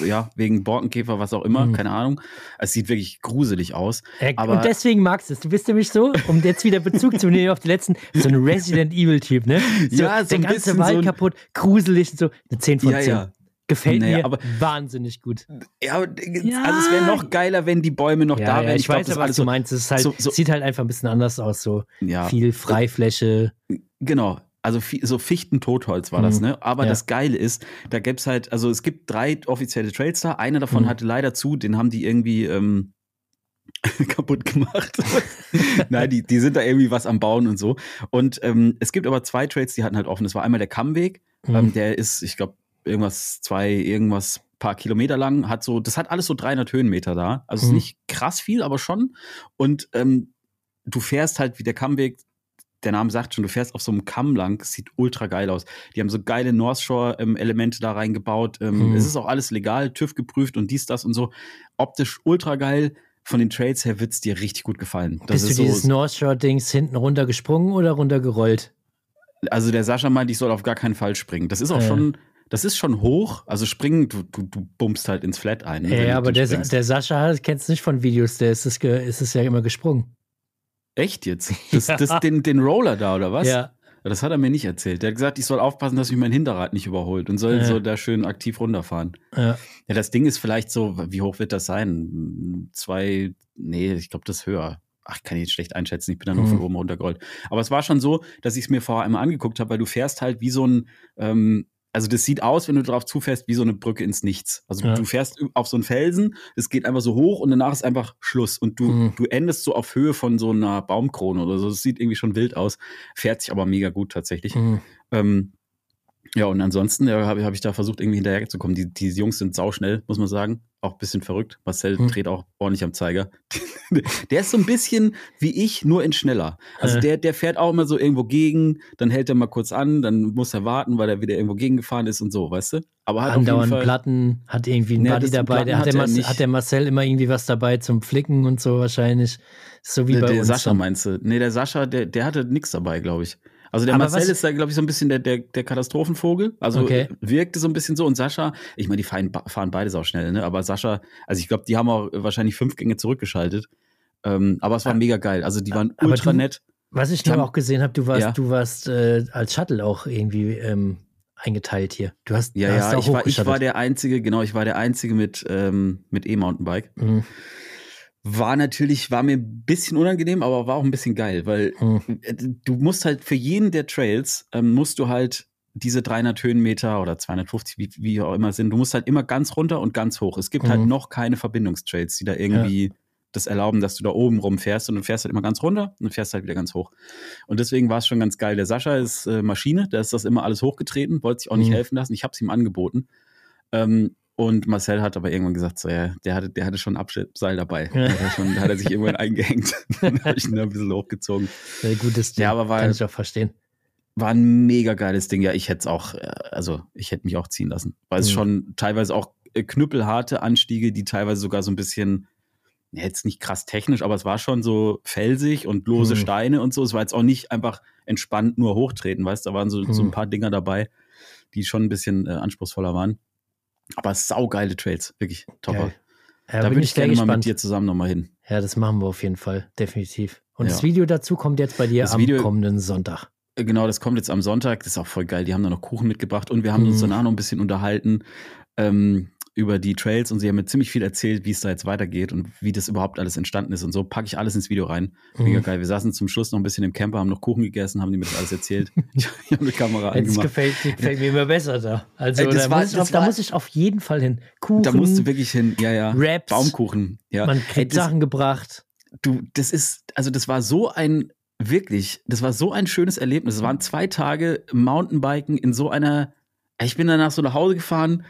Ja, wegen Borkenkäfer, was auch immer, Mhm. keine Ahnung. Es sieht wirklich gruselig aus. Äh, Aber- und deswegen magst du es. Du bist nämlich so, um jetzt wieder Bezug zu nehmen auf die letzten, so ein Resident Evil-Typ, ne? So, Ja, so der ein ganze bisschen Wald so kaputt, gruselig und so. Eine 10 von Ja, 10. ja. Gefällt Nee, mir aber- wahnsinnig gut. Ja, aber, Ja. also es wäre noch geiler, wenn die Bäume noch Ja, da ja, wären. ich, glaub, weiß ja, was du meinst. Es halt, so- so- sieht halt einfach ein bisschen anders aus. So Ja, viel Freifläche. Genau. Also so Fichten-Totholz war das, Mhm. ne? Aber Ja. das Geile ist, da gibt's halt, also es gibt drei offizielle Trails da. Einer davon Mhm. hatte leider zu, den haben die irgendwie, ähm, kaputt gemacht. Nein, die, die sind da irgendwie was am Bauen und so. Und ähm, es gibt aber zwei Trails, die hatten halt offen. Das war einmal der Kammweg, Mhm. ähm, der ist, ich glaube, irgendwas zwei, irgendwas paar Kilometer lang, hat so, das hat alles so 300 Höhenmeter da. Also es ist Mhm. nicht krass viel, aber schon. Und ähm, du fährst halt wie der Kammweg, der Name sagt schon, du fährst auf so einem Kamm lang, es sieht ultra geil aus. Die haben so geile North Shore ähm, Elemente da reingebaut. Ähm, Mhm. Es ist auch alles legal, TÜV geprüft und dies, das und so. Optisch ultra geil. Von den Trails her wird's dir richtig gut gefallen. Das Bist ist du dieses so, North Shore-Dings hinten runtergesprungen oder runtergerollt? also der Sascha meint, ich soll auf gar keinen Fall springen. Das ist auch Ja. schon, das ist schon hoch. Also springen, du, du, du bummst halt ins Flat ein. ne, Ja, du aber der, der Sascha kennst nicht von Videos, der ist es, ist es ja immer gesprungen. Echt jetzt? Das, das, den, den Roller da, oder was? Ja. Das hat er mir nicht erzählt. Der hat gesagt, ich soll aufpassen, dass mich mein Hinterrad nicht überholt und soll Ja. so da schön aktiv runterfahren. ja. Ja, das Ding ist vielleicht so, wie hoch wird das sein? Zwei, nee, ich glaube, das ist höher. Ach, kann ich jetzt schlecht einschätzen, ich bin da nur Mhm. von oben runtergerollt. Aber es war schon so, dass ich es mir vorher einmal angeguckt habe, weil du fährst halt wie so ein, ähm, also das sieht aus, wenn du drauf zufährst, wie so eine Brücke ins Nichts. Also Ja. du fährst auf so einen Felsen, es geht einfach so hoch und danach ist einfach Schluss. Und du, Mhm. du endest so auf Höhe von so einer Baumkrone oder so. Das sieht irgendwie schon wild aus. Fährt sich aber mega gut tatsächlich. Mhm. Ähm, ja, und ansonsten ja, habe hab ich da versucht, irgendwie hinterher zu kommen. Die, die Jungs sind sauschnell, muss man sagen. Auch ein bisschen verrückt. Marcel Hm. dreht auch ordentlich am Zeiger. der ist so ein bisschen wie ich, nur in schneller. Also Äh. der, der fährt auch immer so irgendwo gegen, dann hält er mal kurz an, dann muss er warten, weil er wieder irgendwo gegengefahren ist und so, weißt du? Aber hat Andauernd Fall, Platten, hat irgendwie einen Nee, Buddy dabei. Der hat, der er Marcel, hat der Marcel immer irgendwie was dabei zum Flicken und so wahrscheinlich. So wie der, bei der uns. Sascha meinst du? Nee, der Sascha, der, der hatte nichts dabei, glaube ich. Also der Aber Marcel ist da, glaube ich, so ein bisschen der, der, der Katastrophenvogel. Also Okay. wirkte so ein bisschen so. Und Sascha, ich meine, die fahren, fahren beides auch schnell, ne? Aber Sascha, also ich glaube, die haben auch wahrscheinlich fünf Gänge zurückgeschaltet. Ähm, aber es war Ah. mega geil. Also die waren Aber ultra du- nett. Was ich haben- auch gesehen habe, du warst, Ja. du warst äh, als Shuttle auch irgendwie ähm, eingeteilt hier. Du hast, Ja, du hast ja, ich war, ich war der Einzige, genau, ich war der Einzige mit, ähm, mit E-Mountainbike. Mhm. War natürlich, war mir ein bisschen unangenehm, aber war auch ein bisschen geil, weil Mhm. äh, du musst halt für jeden der Trails, ähm, musst du halt diese 300 Höhenmeter oder 250, wie, wie auch immer sind, du musst halt immer ganz runter und ganz hoch. Es gibt halt Mhm. noch keine Verbindungstrails, die da irgendwie das erlauben, dass du da oben rumfährst und du fährst halt immer ganz runter und fährst halt wieder ganz hoch. Und deswegen war es schon ganz geil. Der Sascha ist äh, Maschine, der ist das immer alles hochgetreten, wollte sich auch nicht Mhm. helfen lassen. Ich habe es ihm angeboten. Ähm, und Marcel hat aber irgendwann gesagt, so, ja, der hatte, der hatte schon ein Abschleppseil dabei. Da hat er, schon, hat er sich irgendwann eingehängt. Dann habe ich ihn da ein bisschen hochgezogen. Sehr gutes Ding. Ja, aber war- Kann ich auch verstehen. War ein mega geiles Ding. Ja, ich hätte es auch, äh, also ich hätte mich auch ziehen lassen. Weil es Mhm. schon teilweise auch äh, knüppelharte Anstiege, die teilweise sogar so ein bisschen, ja, jetzt nicht krass technisch, aber es war schon so felsig und lose Mhm. Steine und so. Es war jetzt auch nicht einfach entspannt nur hochtreten, weißt du, da waren so, so Mhm. ein paar Dinger dabei, die schon ein bisschen äh, anspruchsvoller waren. Aber saugeile Trails, wirklich topper. Ja, da bin würde ich gerne mal mit dir zusammen nochmal hin. Ja, das machen wir auf jeden Fall, definitiv. Und Ja. das Video dazu kommt jetzt bei dir Das am Video- kommenden Sonntag. Äh, Genau, das kommt jetzt am Sonntag. Das ist auch voll geil. Die haben da noch Kuchen mitgebracht und wir haben uns Mhm. danach noch ein bisschen unterhalten ähm, über die Trails und sie haben mir ziemlich viel erzählt, wie es da jetzt weitergeht und wie das überhaupt alles entstanden ist und so. Packe ich alles ins Video rein. Mega Mhm. geil. Wir saßen zum Schluss noch ein bisschen im Camper, haben noch Kuchen gegessen, haben die mir das alles erzählt. ich habe eine Kamera Jetzt angemacht. gefällt, gefällt mir immer besser da. Also Ey, das da, war- muss ich das auf, da war- muss ich auf jeden Fall hin. Kuchen, Da musst du wirklich hin. Ja, ja. Raps. Baumkuchen. Ja. man Ey, kriegt das, Sachen gebracht. du, das ist, also das war so ein, wirklich, das war so ein schönes Erlebnis. Es waren zwei Tage Mountainbiken in so einer, ich bin danach so nach Hause gefahren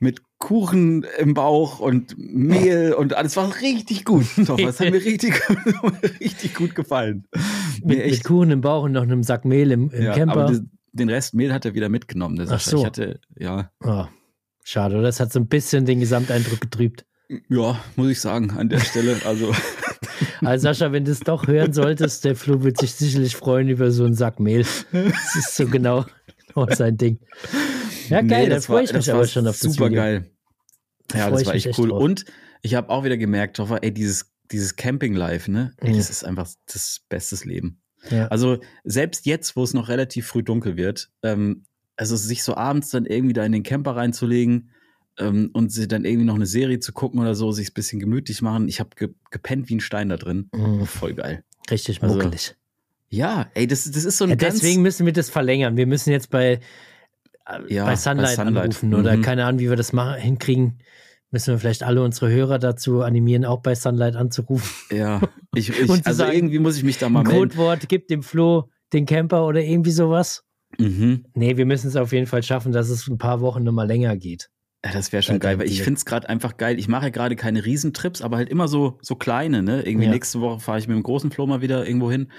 mit Kuchen im Bauch und Mehl und alles war richtig gut. Doch, das hat mir richtig, richtig gut gefallen. Mit, Mir mit Kuchen im Bauch und noch einem Sack Mehl im, im ja, Camper. aber das, den Rest Mehl hat er wieder mitgenommen. Der Ach so. Ich hatte, ja, Oh, schade? Das hat so ein bisschen den Gesamteindruck getrübt. ja, muss ich sagen, an der Stelle. Also, Also Sascha, wenn du es doch hören solltest, der Flo wird sich sicherlich freuen über so einen Sack Mehl. Das ist so genau, genau sein Ding. Ja, geil, Nee, da das freue war- ich mich das aber war schon auf das Super Video. geil. Da Ja, das war mich echt cool. drauf. Und ich habe auch wieder gemerkt, Toffer, ey, dieses, dieses Camping-Life, ne? Ey, Mhm. das ist einfach das bestes Leben. Ja. Also selbst jetzt, wo es noch relativ früh dunkel wird, ähm, also sich so abends dann irgendwie da in den Camper reinzulegen ähm, und sie dann irgendwie noch eine Serie zu gucken oder so, sich ein bisschen gemütlich machen. Ich habe ge gepennt wie ein Stein da drin. Mhm. Voll geil. Richtig Also, muckelig. Ja, ey, das, das ist so ein Ja, ganz... deswegen müssen wir das verlängern. Wir müssen jetzt bei, Ja, bei, bei Sunlight Sunlight. anrufen oder Mhm. keine Ahnung, wie wir das machen, hinkriegen Müssen wir vielleicht alle unsere Hörer dazu animieren, auch bei Sunlight anzurufen. Ja, ich, ich also sagen, irgendwie muss ich mich da mal melden. Codewort, gib dem Flo den Camper oder irgendwie sowas. Mhm. Nee, wir müssen es auf jeden Fall schaffen, dass es ein paar Wochen nochmal länger geht. Ja, das wäre schon geil, weil ich finde es gerade einfach geil. Ich mache ja gerade keine Riesentrips, aber halt immer so, so kleine, ne? Irgendwie Ja. nächste Woche fahre ich mit dem großen Flo mal wieder irgendwo hin.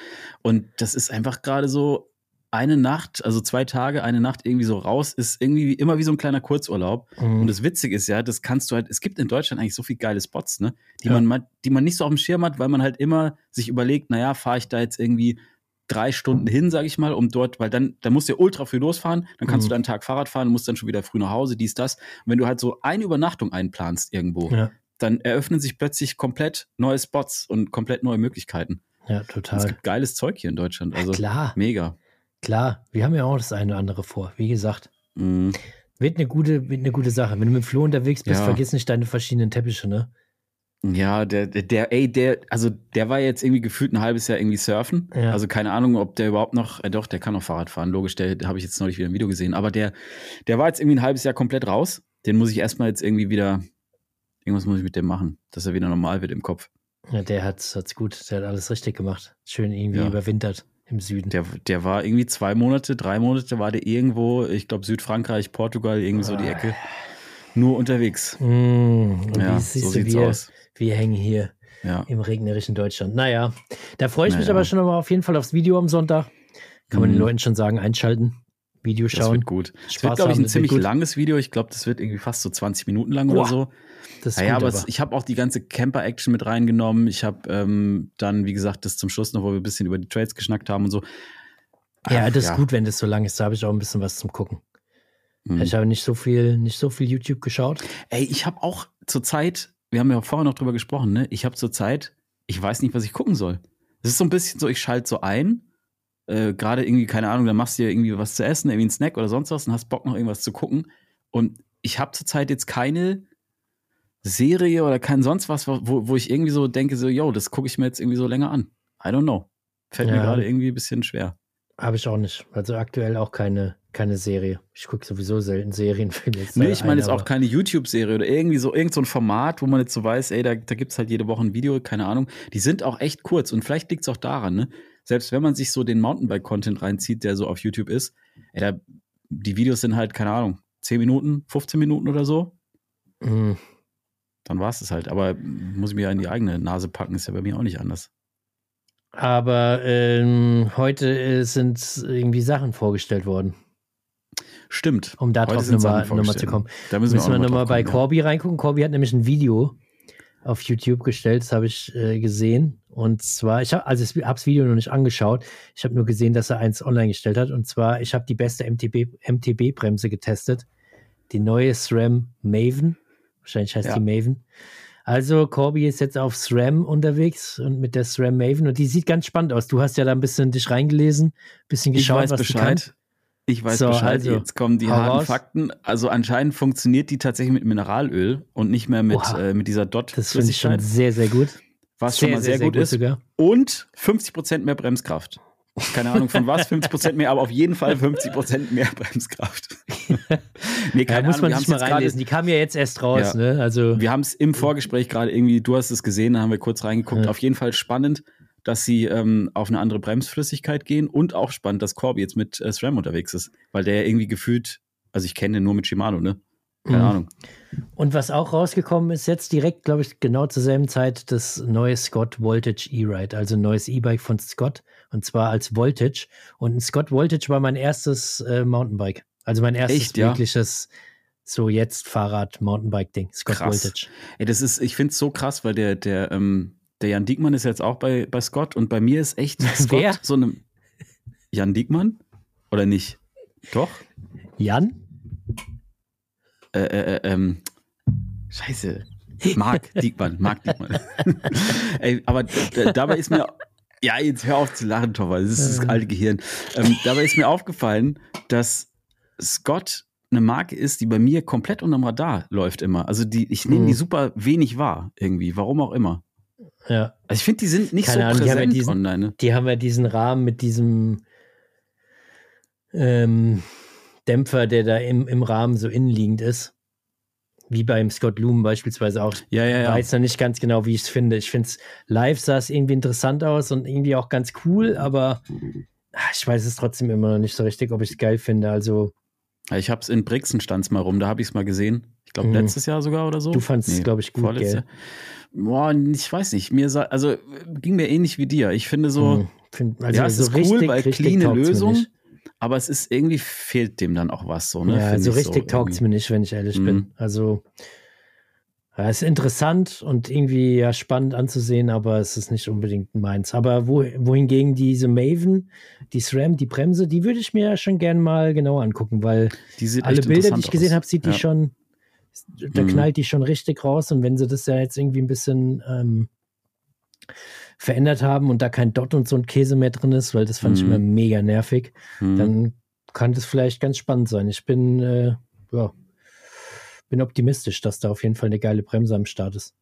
Und das ist einfach gerade so eine Nacht, also zwei Tage, eine Nacht irgendwie so raus, ist irgendwie wie- immer wie so ein kleiner Kurzurlaub. Mhm. Und das Witzige ist ja, das kannst du halt, es gibt in Deutschland eigentlich so viele geile Spots, ne? Die, Ja. man, die man nicht so auf dem Schirm hat, weil man halt immer sich überlegt, naja, fahre ich da jetzt irgendwie drei Stunden hin, sage ich mal, um dort, weil dann, dann musst du ja ultra früh losfahren, dann kannst Mhm. du dann einen Tag Fahrrad fahren, musst dann schon wieder früh nach Hause, dies, das. Und wenn du halt so eine Übernachtung einplanst irgendwo, ja, dann eröffnen sich plötzlich komplett neue Spots und komplett neue Möglichkeiten. ja, Es total. gibt geiles Zeug hier in Deutschland. Also klar, mega. Klar. Wir haben ja auch das eine oder andere vor. Wie gesagt, Mhm. wird eine gute, wird eine gute Sache. Wenn du mit Flo unterwegs bist, Ja. vergiss nicht deine verschiedenen Teppiche, ne? Ja, der, der, der, ey, der, also der war jetzt irgendwie gefühlt ein halbes Jahr irgendwie surfen. Ja. Also keine Ahnung, ob der überhaupt noch, äh, doch, der kann noch Fahrrad fahren, logisch, der, habe ich jetzt neulich wieder ein Video gesehen. Aber der, der war jetzt irgendwie ein halbes Jahr komplett raus. Den muss ich erstmal jetzt irgendwie wieder, irgendwas muss ich mit dem machen, dass er wieder normal wird im Kopf. Ja, der hat's, hat's gut. Der hat alles richtig gemacht. Schön irgendwie Ja. überwintert im Süden. Der, der war irgendwie zwei Monate, drei Monate war der irgendwo, ich glaube Südfrankreich, Portugal, irgendwie so die Ecke, nur unterwegs. Mm, und Ja, wie so sieht's wir, aus. wir hängen hier Ja. im regnerischen Deutschland. Naja, da freue ich mich Naja. aber schon mal auf jeden Fall aufs Video am Sonntag. Kann man den Mhm. Leuten schon sagen, einschalten, Video Das schauen. wird gut. Es Spaß wird, glaube ich, ein das ziemlich langes Video. Ich glaube, das wird irgendwie fast so 20 Minuten lang Boah, oder so. Das ist Naja, gut, aber aber es, ich habe auch die ganze Camper-Action mit reingenommen. Ich habe ähm, dann, wie gesagt, das zum Schluss noch, wo wir ein bisschen über die Trades geschnackt haben und so. ja, Ach, das ist gut, wenn das so lang ist. Da habe ich auch ein bisschen was zum Gucken. Mhm. Ich habe nicht so viel, nicht so viel YouTube geschaut. Ey, ich habe auch zur Zeit, wir haben ja vorher noch drüber gesprochen, ne? Ich habe zur Zeit, ich weiß nicht, was ich gucken soll. Es ist so ein bisschen so, ich schalte so ein, äh, gerade irgendwie, keine Ahnung, dann machst du dir irgendwie was zu essen, irgendwie einen Snack oder sonst was und hast Bock noch irgendwas zu gucken. Und ich habe zur Zeit jetzt keine Serie oder kein sonst was, wo, wo ich irgendwie so denke, so, yo, das gucke ich mir jetzt irgendwie so länger an. I don't know. Fällt mir Ja. gerade irgendwie ein bisschen schwer. Habe ich auch nicht. Also aktuell auch keine, keine Serie. Ich gucke sowieso selten Serien. mir jetzt Nee, ich meine ein, jetzt auch keine YouTube-Serie oder irgendwie so irgend so ein Format, wo man jetzt so weiß, ey, da, da gibt's halt jede Woche ein Video, keine Ahnung. Die sind auch echt kurz und vielleicht liegt's auch daran, ne? Selbst wenn man sich so den Mountainbike-Content reinzieht, der so auf YouTube ist, ey, da, die Videos sind halt, keine Ahnung, 10 Minuten, 15 Minuten oder so, Mhm. dann war's es halt. Aber muss ich mir ja in die eigene Nase packen, ist ja bei mir auch nicht anders. Aber ähm, heute äh, sind irgendwie Sachen vorgestellt worden, Stimmt. um da drauf nochmal noch mal zu kommen. Da müssen, Müssen wir noch nochmal bei kommen, Corby reingucken. Corby hat nämlich ein Video auf YouTube gestellt, das habe ich äh, gesehen. Und zwar, ich habe also ich habe das Video noch nicht angeschaut. Ich habe nur gesehen, dass er eins online gestellt hat. Und zwar, ich habe die beste MTB, MTB-Bremse getestet. Die neue SRAM Maven. Wahrscheinlich heißt Ja. die Maven. Also Corby ist jetzt auf SRAM unterwegs und mit der SRAM Maven und die sieht ganz spannend aus. Du hast ja da ein bisschen dich reingelesen, bisschen Ich geschaut, weiß was. Bescheid. Ich weiß So, Bescheid. also, Jetzt kommen die harten raus. Fakten. Also anscheinend funktioniert die tatsächlich mit Mineralöl und nicht mehr mit, Oha. äh, mit dieser dot Das finde ich schon sehr, sehr gut. was schon mal sehr, gut, ist. sogar. Und 50% mehr Bremskraft. Keine Ahnung von was, 50% mehr, aber auf jeden Fall 50% mehr Bremskraft. nee, Ja, keine muss Ahnung, man wir sich mal reinlesen. Die kam ja jetzt erst raus, Ja. ne? Also, Wir haben es im Vorgespräch gerade irgendwie, du hast es gesehen, da haben wir kurz reingeguckt. Ja. Auf jeden Fall spannend, dass sie ähm, auf eine andere Bremsflüssigkeit gehen und auch spannend, dass Corby jetzt mit äh, SRAM unterwegs ist, weil der irgendwie gefühlt, also ich kenne den nur mit Shimano, ne? Keine Mhm. Ahnung. Und was auch rausgekommen ist, jetzt direkt, glaube ich, genau zur selben Zeit, das neue Scott Voltage E-Ride, also ein neues E-Bike von Scott und zwar als Voltage. Und ein Scott Voltage war mein erstes äh, Mountainbike. Also mein erstes Echt, ja? wirkliches, so jetzt Fahrrad-Mountainbike-Ding. Scott Krass. Voltage. Ey, das ist, ich finde es so krass, weil der, der, ähm, der Jan Diekmann ist jetzt auch bei, bei Scott und bei mir ist echt Scott Wer? so eine. Jan Diekmann? Oder nicht? Doch? Jan? Äh, äh, äh, ähm, Scheiße. Marc Diekmann, Marc Diekmann. Ey, aber dabei ist mir. Ja, jetzt hör auf zu lachen, Toffer. Das ist das alte Gehirn. Ähm, dabei ist mir aufgefallen, dass Scott eine Marke ist, die bei mir komplett unterm Radar läuft immer. Also die, ich nehme die super wenig wahr, irgendwie. Warum auch immer. Ja. Also ich finde, die sind nicht Keine so Ahnung, die haben ja präsent diesen- online. Ne? Die haben ja diesen Rahmen mit diesem ähm, Dämpfer, der da im, im Rahmen so innenliegend ist. wie beim Scott Loom beispielsweise auch. Ja, ja, Ich ja. weiß noch nicht ganz genau, wie ich es finde. Ich finde es live sah es irgendwie interessant aus und irgendwie auch ganz cool, aber ah, ich weiß es trotzdem immer noch nicht so richtig, ob ich es geil finde. Also Ich habe es in Brixen stand's mal rum, da habe ich es mal gesehen. Ich glaube, Mhm. letztes Jahr sogar oder so. Du fandst es, glaub ich, gut, vorletztes. Boah, ich weiß nicht. Mir sa- also ging mir ähnlich wie dir. Ich finde so, hm, find, also ja, es so ist richtig, cool, weil mir Lösung, aber es ist irgendwie fehlt dem dann auch was so, ne? Ja, so ich richtig taugt es mir nicht, wenn ich ehrlich Mhm. bin. Also ja, es ist interessant und irgendwie ja spannend anzusehen, aber es ist nicht unbedingt meins. Aber wo, wohingegen diese Maven, die SRAM, die Bremse, die würde ich mir ja schon gern mal genauer angucken, weil Die alle Bilder, die ich gesehen habe, sieht die Ja. schon, da Mhm. knallt die schon richtig raus. Und wenn sie das ja jetzt irgendwie ein bisschen ähm, verändert haben und da kein Dot und so ein Käse mehr drin ist, weil das fand ich Mhm. immer mega nervig, Mhm. dann kann das vielleicht ganz spannend sein. Ich bin, äh, ja, bin optimistisch, dass da auf jeden Fall eine geile Bremse am Start ist.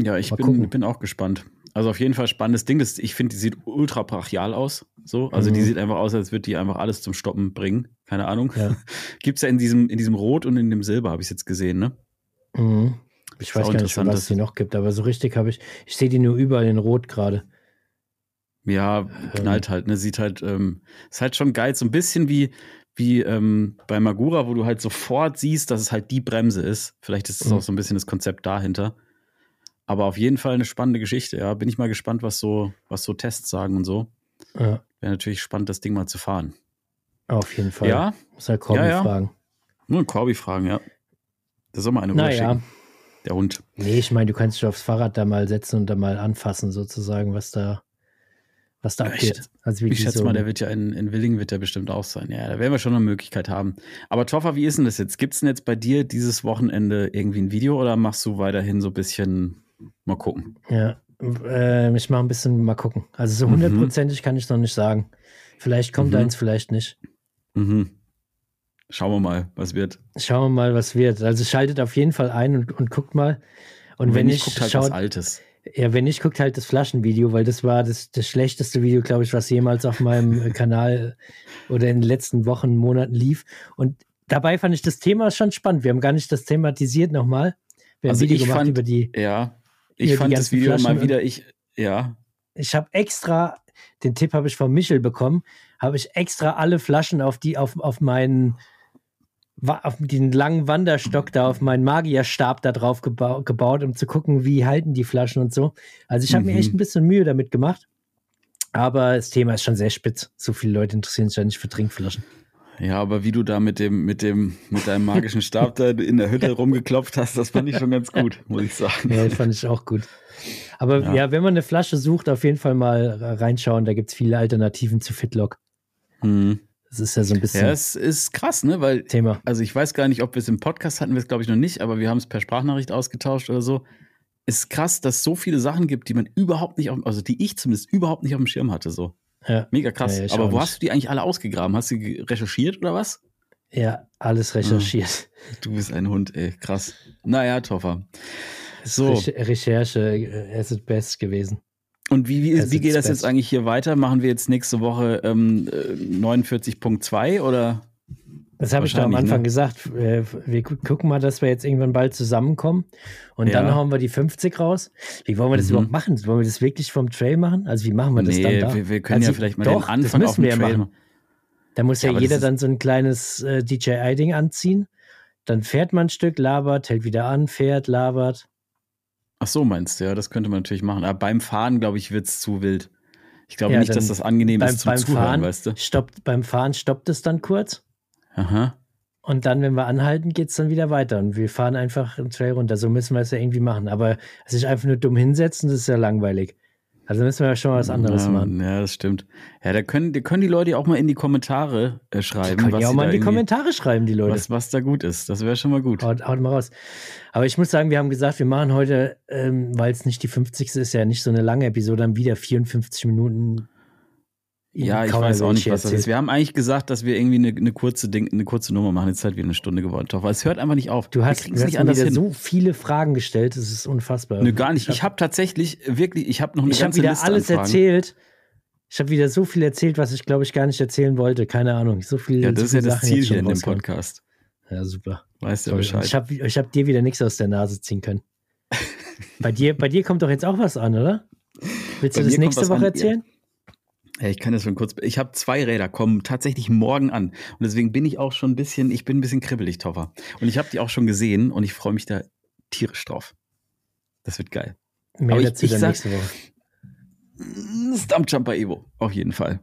Ja, ich bin, bin auch gespannt. Also auf jeden Fall spannendes Ding. Das, ich finde, die sieht ultra brachial aus. So, also die Mhm. sieht einfach aus, als würde die einfach alles zum Stoppen bringen. Keine Ahnung. Ja. Gibt's ja in diesem, in diesem Rot und in dem Silber, habe ich jetzt gesehen, ne? Mhm. Ich weiß gar nicht, was dass- es die noch gibt, aber so richtig habe ich, ich sehe die nur überall in Rot gerade. Ja, knallt halt, ne? Sieht halt, ähm, ist halt schon geil. So ein bisschen wie, wie ähm, bei Magura, wo du halt sofort siehst, dass es halt die Bremse ist. Vielleicht ist es Mhm. auch so ein bisschen das Konzept dahinter. Aber auf jeden Fall eine spannende Geschichte, ja. Bin ich mal gespannt, was so, was so Tests sagen und so. Ja, Wäre natürlich spannend, das Ding mal zu fahren. Auf jeden Fall. Ja, Muss halt Corby Ja, ja. fragen. nur Corby fragen, ja. Der soll mal eine Naja, rüberschicken, der Hund. nee, ich meine, du kannst dich aufs Fahrrad da mal setzen und da mal anfassen, sozusagen, was da, was da Ja, ich abgeht. Also wie Ich die schätze so, mal, der wird ja in, in Willingen wird der bestimmt auch sein. Ja, da werden wir schon eine Möglichkeit haben. Aber Toffer, wie ist denn das jetzt? Gibt es denn jetzt bei dir dieses Wochenende irgendwie ein Video oder machst du weiterhin so ein bisschen mal gucken? Ja, äh, ich mache ein bisschen mal gucken. Also so Mhm. hundertprozentig kann ich noch nicht sagen. Vielleicht kommt Mhm. eins, vielleicht nicht. Mhm. Schauen wir mal, was wird. Schauen wir mal, was wird. Also schaltet auf jeden Fall ein und, und guckt mal. Und, wenn, nicht, guckt halt schaut, Altes. ja, wenn nicht, guckt halt das Flaschenvideo, weil das war das, das schlechteste Video, glaube ich, was jemals auf meinem Kanal oder in den letzten Wochen, Monaten lief. Und dabei fand ich das Thema schon spannend. Wir haben gar nicht das thematisiert nochmal. Wir haben Also ein Video ich gemacht fand- über die. Ja, ich fand das Video Flaschen mal wieder, ich, ja, Ich habe extra, den Tipp habe ich von Michel bekommen, habe ich extra alle Flaschen auf die, auf, auf meinen auf den langen Wanderstock da, auf meinen Magierstab da drauf gebau gebaut, um zu gucken, wie halten die Flaschen und so. Also ich habe Mhm. mir echt ein bisschen Mühe damit gemacht. Aber das Thema ist schon sehr spitz. So viele Leute interessieren sich ja nicht für Trinkflaschen. ja, aber wie du da mit dem, mit dem, mit deinem magischen Stab da in der Hütte rumgeklopft hast, das fand ich schon ganz gut, muss ich sagen. Ja, das fand ich auch gut. Aber Ja. ja. wenn man eine Flasche sucht, auf jeden Fall mal reinschauen. Da gibt es viele Alternativen zu Fitlock. Mhm. Das ist ja so ein bisschen Ja, es ist krass, ne, weil Thema. also ich weiß gar nicht, ob wir es im Podcast hatten, wir es glaube ich noch nicht, aber wir haben es per Sprachnachricht ausgetauscht oder so. Ist krass, dass es so viele Sachen gibt, die man überhaupt nicht auf, also die ich zumindest überhaupt nicht auf dem Schirm hatte, so. Ja. Mega krass. Ja, aber wo nicht. hast du die eigentlich alle ausgegraben? Hast du recherchiert oder was? Ja, alles recherchiert. Du bist ein Hund, ey, krass. Naja, Toffer. So. Recher- Recherche äh, as it best gewesen. Und wie, wie, wie geht das best. jetzt eigentlich hier weiter? Machen wir jetzt nächste Woche ähm, äh, 49.2 oder? Das habe ich doch am Wahrscheinlich, Anfang ne? gesagt. Äh, Wir gu- gucken mal, dass wir jetzt irgendwann bald zusammenkommen. Und Ja. dann hauen wir die 50 raus. Wie wollen wir das Mhm. überhaupt machen? Wollen wir das wirklich vom Trail machen? Also wie machen wir das nee, dann da? wir, wir können Also ja vielleicht mal doch, den Anfang auf dem Trail machen. Da muss Ja, ja, jeder dann so ein kleines äh, DJI-Ding anziehen. Dann fährt man ein Stück, labert, hält wieder an, fährt, labert. Ach so, meinst du, ja, das könnte man natürlich machen. Aber beim Fahren, glaube ich, wird es zu wild. Ich glaube Ja, nicht, dass das angenehm Beim, ist zum beim, Zuhören, Fahren weißt du? stoppt, beim Fahren stoppt es dann kurz. Aha. Und dann, wenn wir anhalten, geht es dann wieder weiter. Und wir fahren einfach einen Trail runter. So müssen wir es ja irgendwie machen. Aber sich einfach nur dumm hinsetzen, das ist ja langweilig. Also müssen wir ja schon was anderes ja, machen. Ja, das stimmt. Ja, da können, da können die Leute auch mal in die Kommentare äh, Die schreiben, können was, ja auch mal in die Kommentare schreiben, die Leute. was, was da gut ist. Das wäre schon mal gut. Haut, haut mal raus. Aber ich muss sagen, wir haben gesagt, wir machen heute, ähm, weil es nicht die 50. ist, ja nicht so eine lange Episode, dann wieder 54 Minuten. Ja, ich weiß auch nicht, was das ist. Wir haben eigentlich gesagt, dass wir irgendwie eine, eine kurze Ding, eine kurze Nummer machen. Jetzt ist halt wieder eine Stunde geworden. Doch, weil es hört einfach nicht auf. Du hast, du hast nicht mir anders hin. so viele Fragen gestellt, das ist unfassbar. Nö, gar nicht. Ich habe tatsächlich wirklich, ich habe noch eine Ich habe ganze wieder Liste alles erzählt. Ich habe wieder so viel erzählt, was ich glaube ich gar nicht erzählen wollte. Keine Ahnung. So viel. Ja, so das ist ja das Sachen Ziel hier in dem. Podcast. Ja, super. Weißt du. Bescheid. Ich habe ich hab dir wieder nichts aus der Nase ziehen können. bei, dir, bei dir kommt doch jetzt auch was an, oder? Willst Bei du das nächste Woche an. erzählen? Ja, ich kann das schon kurz. Ich habe zwei Räder, kommen tatsächlich morgen an. Und deswegen bin ich auch schon ein bisschen, ich bin ein bisschen kribbelig, Toffer. Und ich habe die auch schon gesehen und ich freue mich da tierisch drauf. Das wird geil. Mehr Aber ich- dazu ich sag- nächste Woche. Stumpjumper Evo, auf jeden Fall.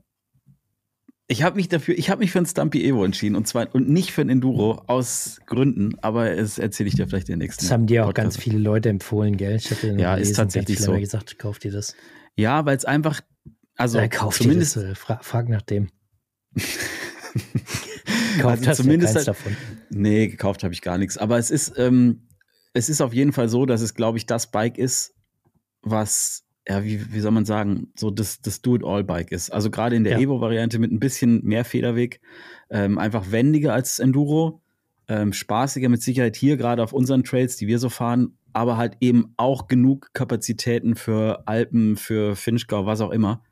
Ich habe mich dafür, ich habe mich für ein Stumpy Evo entschieden und zwar und nicht für ein Enduro aus Gründen, aber das erzähle ich dir vielleicht der nächsten. Das haben dir auch Podcast. ganz viele Leute empfohlen, gell? Ich hatte Ja, ist tatsächlich so. gesagt, kauf dir das. Ja, weil es einfach, also äh, kauf zumindest, das, äh, fra frag nach dem. Kauft Also hast zumindest ja halt- davon. nee, gekauft habe ich gar nichts. Aber es ist, ähm, es ist auf jeden Fall so, dass es, glaube ich, das Bike ist, was, ja, wie, wie soll man sagen, so das, das Do-it-all-Bike ist. Also gerade in der Ja. Evo-Variante mit ein bisschen mehr Federweg, ähm, einfach wendiger als das Enduro, ähm, spaßiger mit Sicherheit hier, gerade auf unseren Trails, die wir so fahren, aber halt eben auch genug Kapazitäten für Alpen, für Finchgau, was auch immer.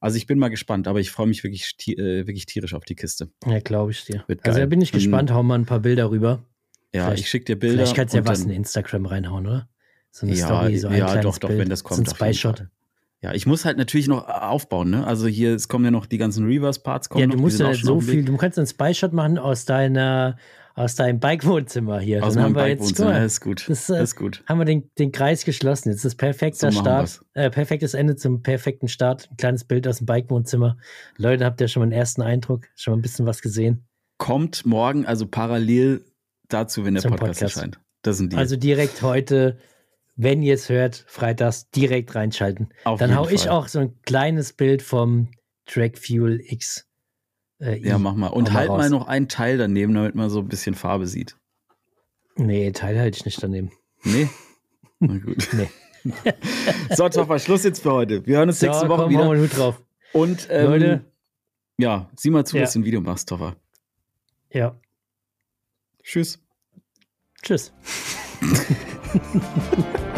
Also ich bin mal gespannt, aber ich freue mich wirklich, äh, wirklich tierisch auf die Kiste. Ja, glaube ich dir. Wird Also da bin ich Und- gespannt, hau mal ein paar Bilder rüber. Ja, Vielleicht- ich schicke dir Bilder. Vielleicht kannst du ja was in Instagram reinhauen, oder? So eine Ja, Story, so ein ja, kleines doch, doch, Bild. wenn das kommt, So ein Spy-Shot. Ja, ich muss halt natürlich noch aufbauen, ne? Also hier, es kommen ja noch die ganzen Reverse-Parts. kommen Ja, du musst ja so viel, du kannst einen Spy-Shot machen aus deiner, aus deinem Bike-Wohnzimmer hier. Aus meinem wir jetzt, guck Bike-Wohnzimmer, ist gut. das, äh, ist gut. haben wir den, den Kreis geschlossen. Jetzt ist perfekter So Start, äh, perfektes Ende zum perfekten Start. Ein kleines Bild aus dem Bike-Wohnzimmer. Leute, habt ihr schon mal einen ersten Eindruck? Schon mal ein bisschen was gesehen? Kommt morgen also parallel dazu, wenn der Podcast, Podcast. erscheint. Das sind die. Also direkt heute, wenn ihr es hört, freitags direkt reinschalten. Auf Dann hau ich Fall. auch so ein kleines Bild vom Track Fuel X. Äh, Ja, mach mal. Und mal halt raus. mal noch einen Teil daneben, damit man so ein bisschen Farbe sieht. Nee, Teil halte ich nicht daneben. Nee? Na gut. Nee. so, Toffer, Schluss jetzt für heute. Wir hören uns nächste Woche komm, wieder. mal Hut drauf. Und ähm, Leute. ja, sieh mal zu, Ja. dass du ein Video machst, Toffer. Ja, Tschüss. tschüss.